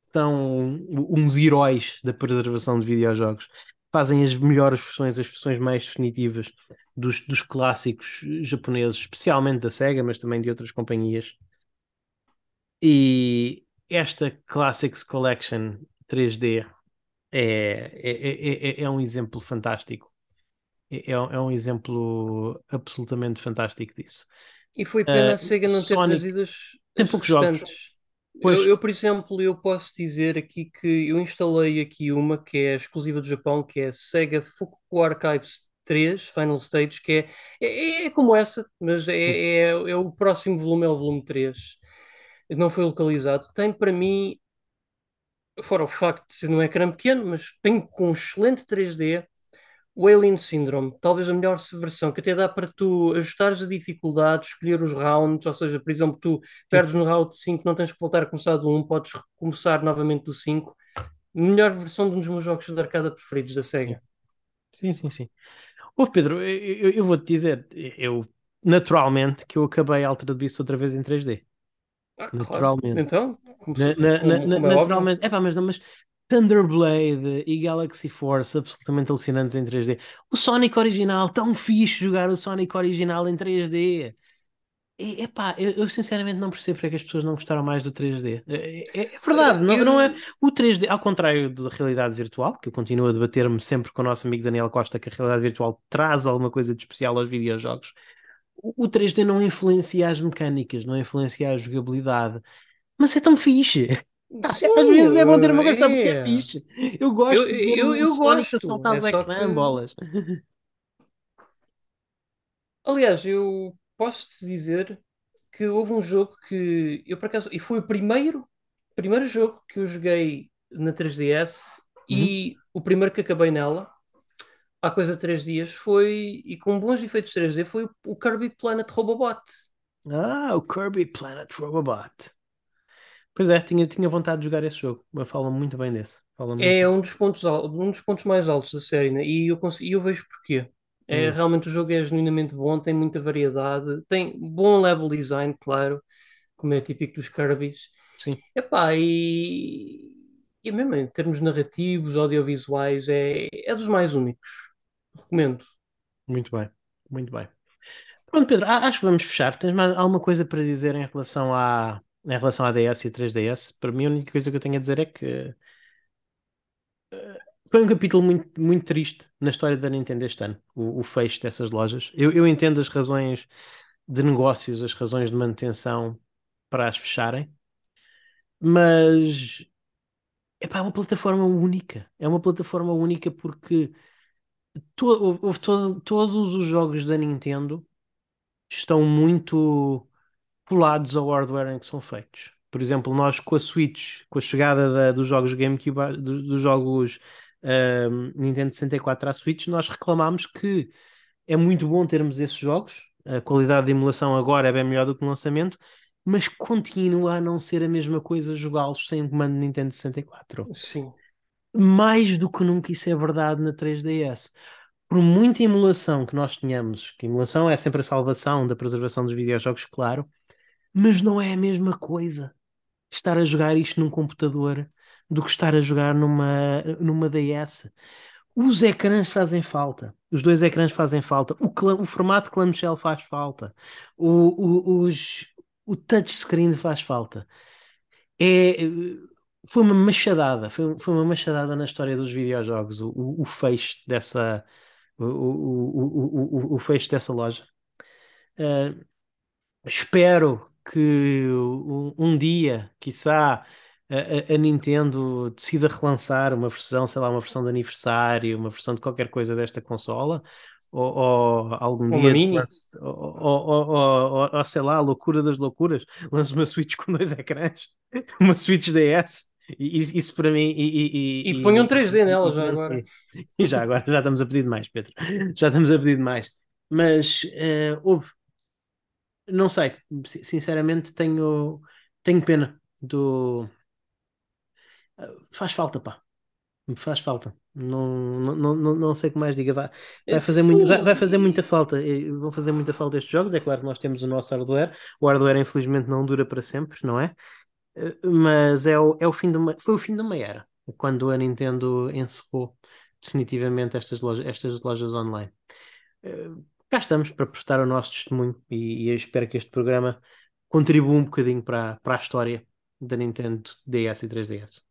são uns heróis da preservação de videojogos. Fazem as melhores versões, as versões mais definitivas dos, dos clássicos japoneses, especialmente da Sega, mas também de outras companhias. E esta Classics Collection 3D é, é, é, é, um exemplo fantástico. É, é um exemplo absolutamente fantástico disso. E foi pena uh, a Sega não ter trazido as, tem poucos jogos. Eu, eu, por exemplo, eu posso dizer aqui que eu instalei aqui uma que é exclusiva do Japão, que é a Sega Fuku Archives 3, Final Stage, que é, é, é como essa, mas é, é, é, o próximo volume, é o volume 3. Não foi localizado. Tem para mim fora o facto de ser num ecrã pequeno, mas tem com um excelente 3D, o Alien Syndrome, talvez a melhor versão, que até dá para tu ajustares a dificuldade, escolher os rounds, ou seja, por exemplo, tu perdes no round 5, não tens que voltar a começar do 1, podes começar novamente do 5. Melhor versão de um dos meus jogos de arcada preferidos da SEGA. Sim, sim, sim. Ô Pedro, eu, eu, vou-te dizer, eu naturalmente que eu acabei Altered Beast outra vez em 3D. Ah, naturalmente. Claro. Então, na, na, na, é naturalmente. É pá, mas, não, mas Thunderblade e Galaxy Force absolutamente alucinantes em 3D. O Sonic original, tão fixe jogar o Sonic original em 3D. é, epá, eu, eu sinceramente não percebo porque é que as pessoas não gostaram mais do 3D. É, é, é verdade, não, não é o 3D, ao contrário da realidade virtual, que eu continuo a debater-me sempre com o nosso amigo Daniel Costa que a realidade virtual traz alguma coisa de especial aos videojogos. O, o 3D não influencia as mecânicas, não influencia a jogabilidade, mas é tão fixe. Sim, Às vezes é bom ter uma coisa porque é é. fixe. Eu gosto Eu, de eu, eu gosto, saltar é do só que. bolas. Aliás, eu posso-te dizer que houve um jogo que eu por acaso. E foi o primeiro, primeiro jogo que eu joguei na 3DS Uhum. e o primeiro que acabei nela, há coisa de 3 dias, foi. E com bons efeitos 3D, foi o Kirby Planet Robobot. Ah, o Kirby Planet Robobot. Pois é, tinha, tinha vontade de jogar esse jogo. Mas falam muito bem desse. Fala muito É bem. um dos pontos, um dos pontos mais altos da série, né? E eu, cons- e eu vejo porquê. É, Hum, realmente o jogo é genuinamente bom, tem muita variedade, tem bom level design, claro, como é típico dos Kirby's. sim, Epá, e, e mesmo em termos narrativos, audiovisuais, é, é dos mais únicos. Recomendo. muito bem. Muito bem. Pronto, Pedro, acho que vamos fechar. Tens mais alguma coisa para dizer em relação à, em relação à DS e 3DS? Para mim, a única coisa que eu tenho a dizer é que foi um capítulo muito, muito triste na história da Nintendo este ano, o, o fecho dessas lojas. Eu, eu entendo as razões de negócios, as razões de manutenção para as fecharem, mas epá, é uma plataforma única. É uma plataforma única porque to, houve todo- todos os jogos da Nintendo estão muito colados ao hardware em que são feitos. Por exemplo, nós com a Switch, com a chegada da- dos jogos GameCube, a- dos, dos jogos ahm, Nintendo 64 à Switch, nós reclamámos que é muito bom termos esses jogos, a qualidade de emulação agora é bem melhor do que no lançamento, mas continua a não ser a mesma coisa jogá-los sem o comando Nintendo 64. Sim. Mais do que nunca isso é verdade na 3DS. Por muita emulação que nós tenhamos, que emulação é sempre a salvação da preservação dos videojogos, claro, mas não é a mesma coisa estar a jogar isto num computador do que estar a jogar numa, numa DS. Os ecrãs fazem falta. Os dois ecrãs fazem falta. O, o formato clamshell faz falta. O, o, os, o touchscreen faz falta. É, foi uma machadada. Foi, foi uma machadada na história dos videojogos. O, o, o fecho dessa, o, o, o, o, o fecho dessa loja. Ah, Espero que um, um dia, quiçá, a, a- Nintendo decida relançar uma versão, sei lá, uma versão de aniversário, uma versão de qualquer coisa desta consola, ou, ou algum dia, lance, ou, ou, ou, sei lá, a loucura das loucuras, lance uma Switch com dois ecrãs, uma Switch DS. E Isso, isso para mim. E, E e, ponham e, 3D e, nela e, já agora. e- e já agora, já estamos a pedir demais, Pedro. Já estamos a pedir demais. Mas eh, houve não sei, si- sinceramente tenho, tenho pena do. Faz falta, pá. Faz falta. Não, não, não, não sei o que mais diga. Vai, vai fazer muito, vai, vai fazer muita falta. Eh, Vão fazer muita falta estes jogos. É claro que nós temos o nosso hardware. O hardware, infelizmente, não dura para sempre, não é? Eh, Mas é o, é o fim de uma, foi o fim de uma era. Quando a Nintendo encerrou definitivamente estas lojas, estas lojas online. Cá estamos para prestar o nosso testemunho e, e eu espero que este programa contribua um bocadinho para, para a história da Nintendo DS e 3DS.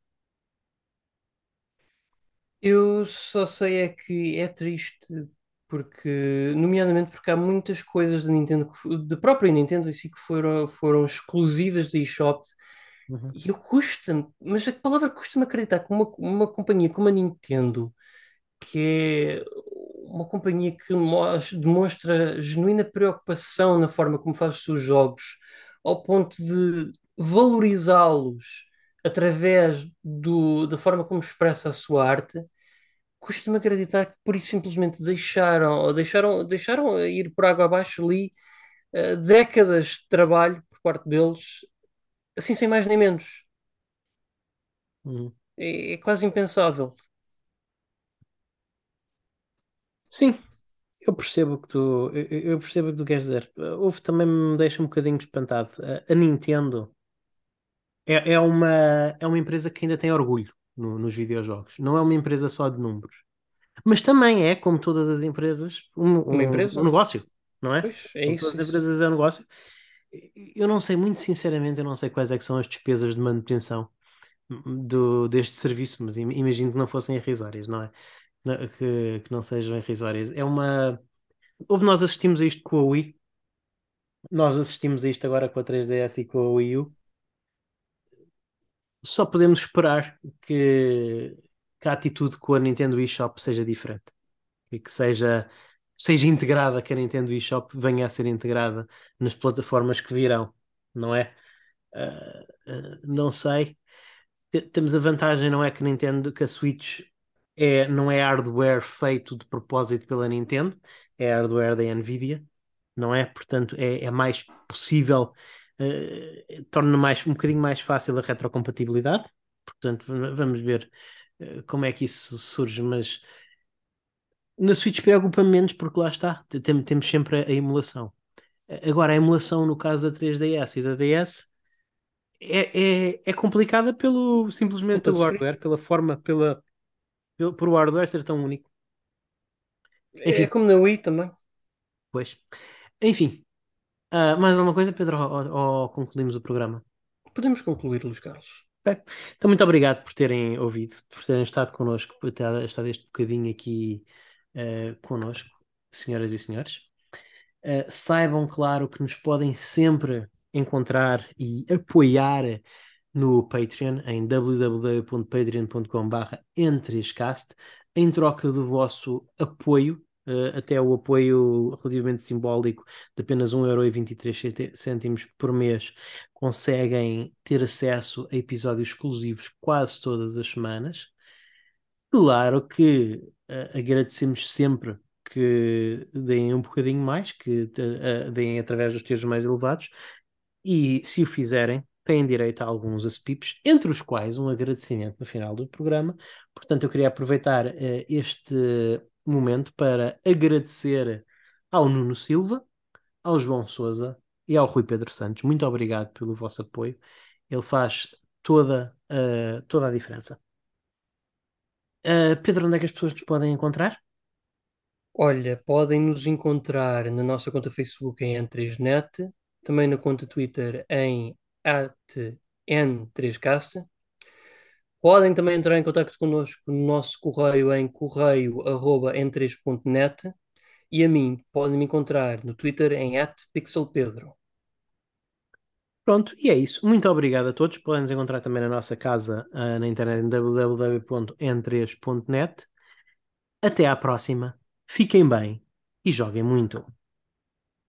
Eu só sei é que é triste porque, nomeadamente porque há muitas coisas da Nintendo, da própria Nintendo em si que foram, foram exclusivas da eShop Uhum. e eu custa-me, mas a palavra custa-me acreditar que uma, uma companhia como a Nintendo, que é uma companhia que demonstra genuína preocupação na forma como faz os seus jogos, ao ponto de valorizá-los através do, da forma como expressa a sua arte custa-me acreditar que por isso simplesmente deixaram, ou deixaram, deixaram ir por água abaixo ali eh, décadas de trabalho por parte deles, assim sem mais nem menos. É, é quase impensável. Sim, eu percebo que tu, eu, percebo o que tu queres dizer. Houve também me deixa um bocadinho espantado. A, Nintendo é, é uma, é uma empresa que ainda tem orgulho no- nos videojogos. Não é uma empresa só de números. Mas também é, como todas as empresas, um, Uma um- um empresa? negócio, não é? Pois, é Como isso, todas as empresas é um negócio. eu não sei, muito sinceramente, eu não sei quais é são as despesas de manutenção do, deste serviço, mas imagino que não fossem irrisórias, não é? Que, que não sejam irrisórias. É uma. Houve, nós assistimos a isto com a Wii, nós assistimos a isto agora com a 3DS e com a Wii U. Só podemos esperar que, que a atitude com a Nintendo eShop seja diferente e que seja, seja integrada, que a Nintendo eShop venha a ser integrada nas plataformas que virão, não é? Uh, uh, não sei. T temos a vantagem, não é que Nintendo, que a Switch é, não é hardware feito de propósito pela Nintendo, é hardware da Nvidia, não é? Portanto, é, é mais possível, uh, torna mais, um bocadinho mais fácil a retrocompatibilidade. Portanto, vamos ver uh, como é que isso surge, mas na Switch preocupa menos porque lá está, tem, temos sempre a, a, emulação. Agora, a emulação no caso da 3DS e da DS é, é, é complicada pelo simplesmente pelo hardware, pela forma, pela, por o hardware ser tão único. Enfim. É como na Wii também. Pois. Enfim, uh, mais alguma coisa, Pedro, ou, ou, concluímos o programa? Podemos concluir, Luís Carlos. Okay. Então, muito obrigado por terem ouvido, por terem estado connosco, por ter estado este bocadinho aqui uh, connosco, senhoras e senhores. Uh, saibam, claro, que nos podem sempre encontrar e apoiar no Patreon em www.patreon.com.br entrescast em troca do vosso apoio uh, até o apoio relativamente simbólico de apenas 1,23€ por mês, conseguem ter acesso a episódios exclusivos quase todas as semanas. Claro que uh, agradecemos sempre que deem um bocadinho mais, que uh, deem através dos tiers mais elevados, e se o fizerem, têm direito a alguns aspips, entre os quais um agradecimento no final do programa. Portanto, eu queria aproveitar uh, este momento para agradecer ao Nuno Silva, ao João Souza e ao Rui Pedro Santos. Muito obrigado pelo vosso apoio. Ele faz toda, uh, toda a diferença. Uh, Pedro, onde é que as pessoas nos podem encontrar? Olha, podem nos encontrar na nossa conta Facebook em N3Net, também na conta Twitter em N3Cast Podem também entrar em contato connosco no nosso correio em correio.n3.net e a mim podem me encontrar no Twitter em pixelpedro. Pronto, e é isso. Muito obrigado a todos. Podem nos encontrar também na nossa casa uh, na internet em www.n3.net. Até à próxima. Fiquem bem e joguem muito.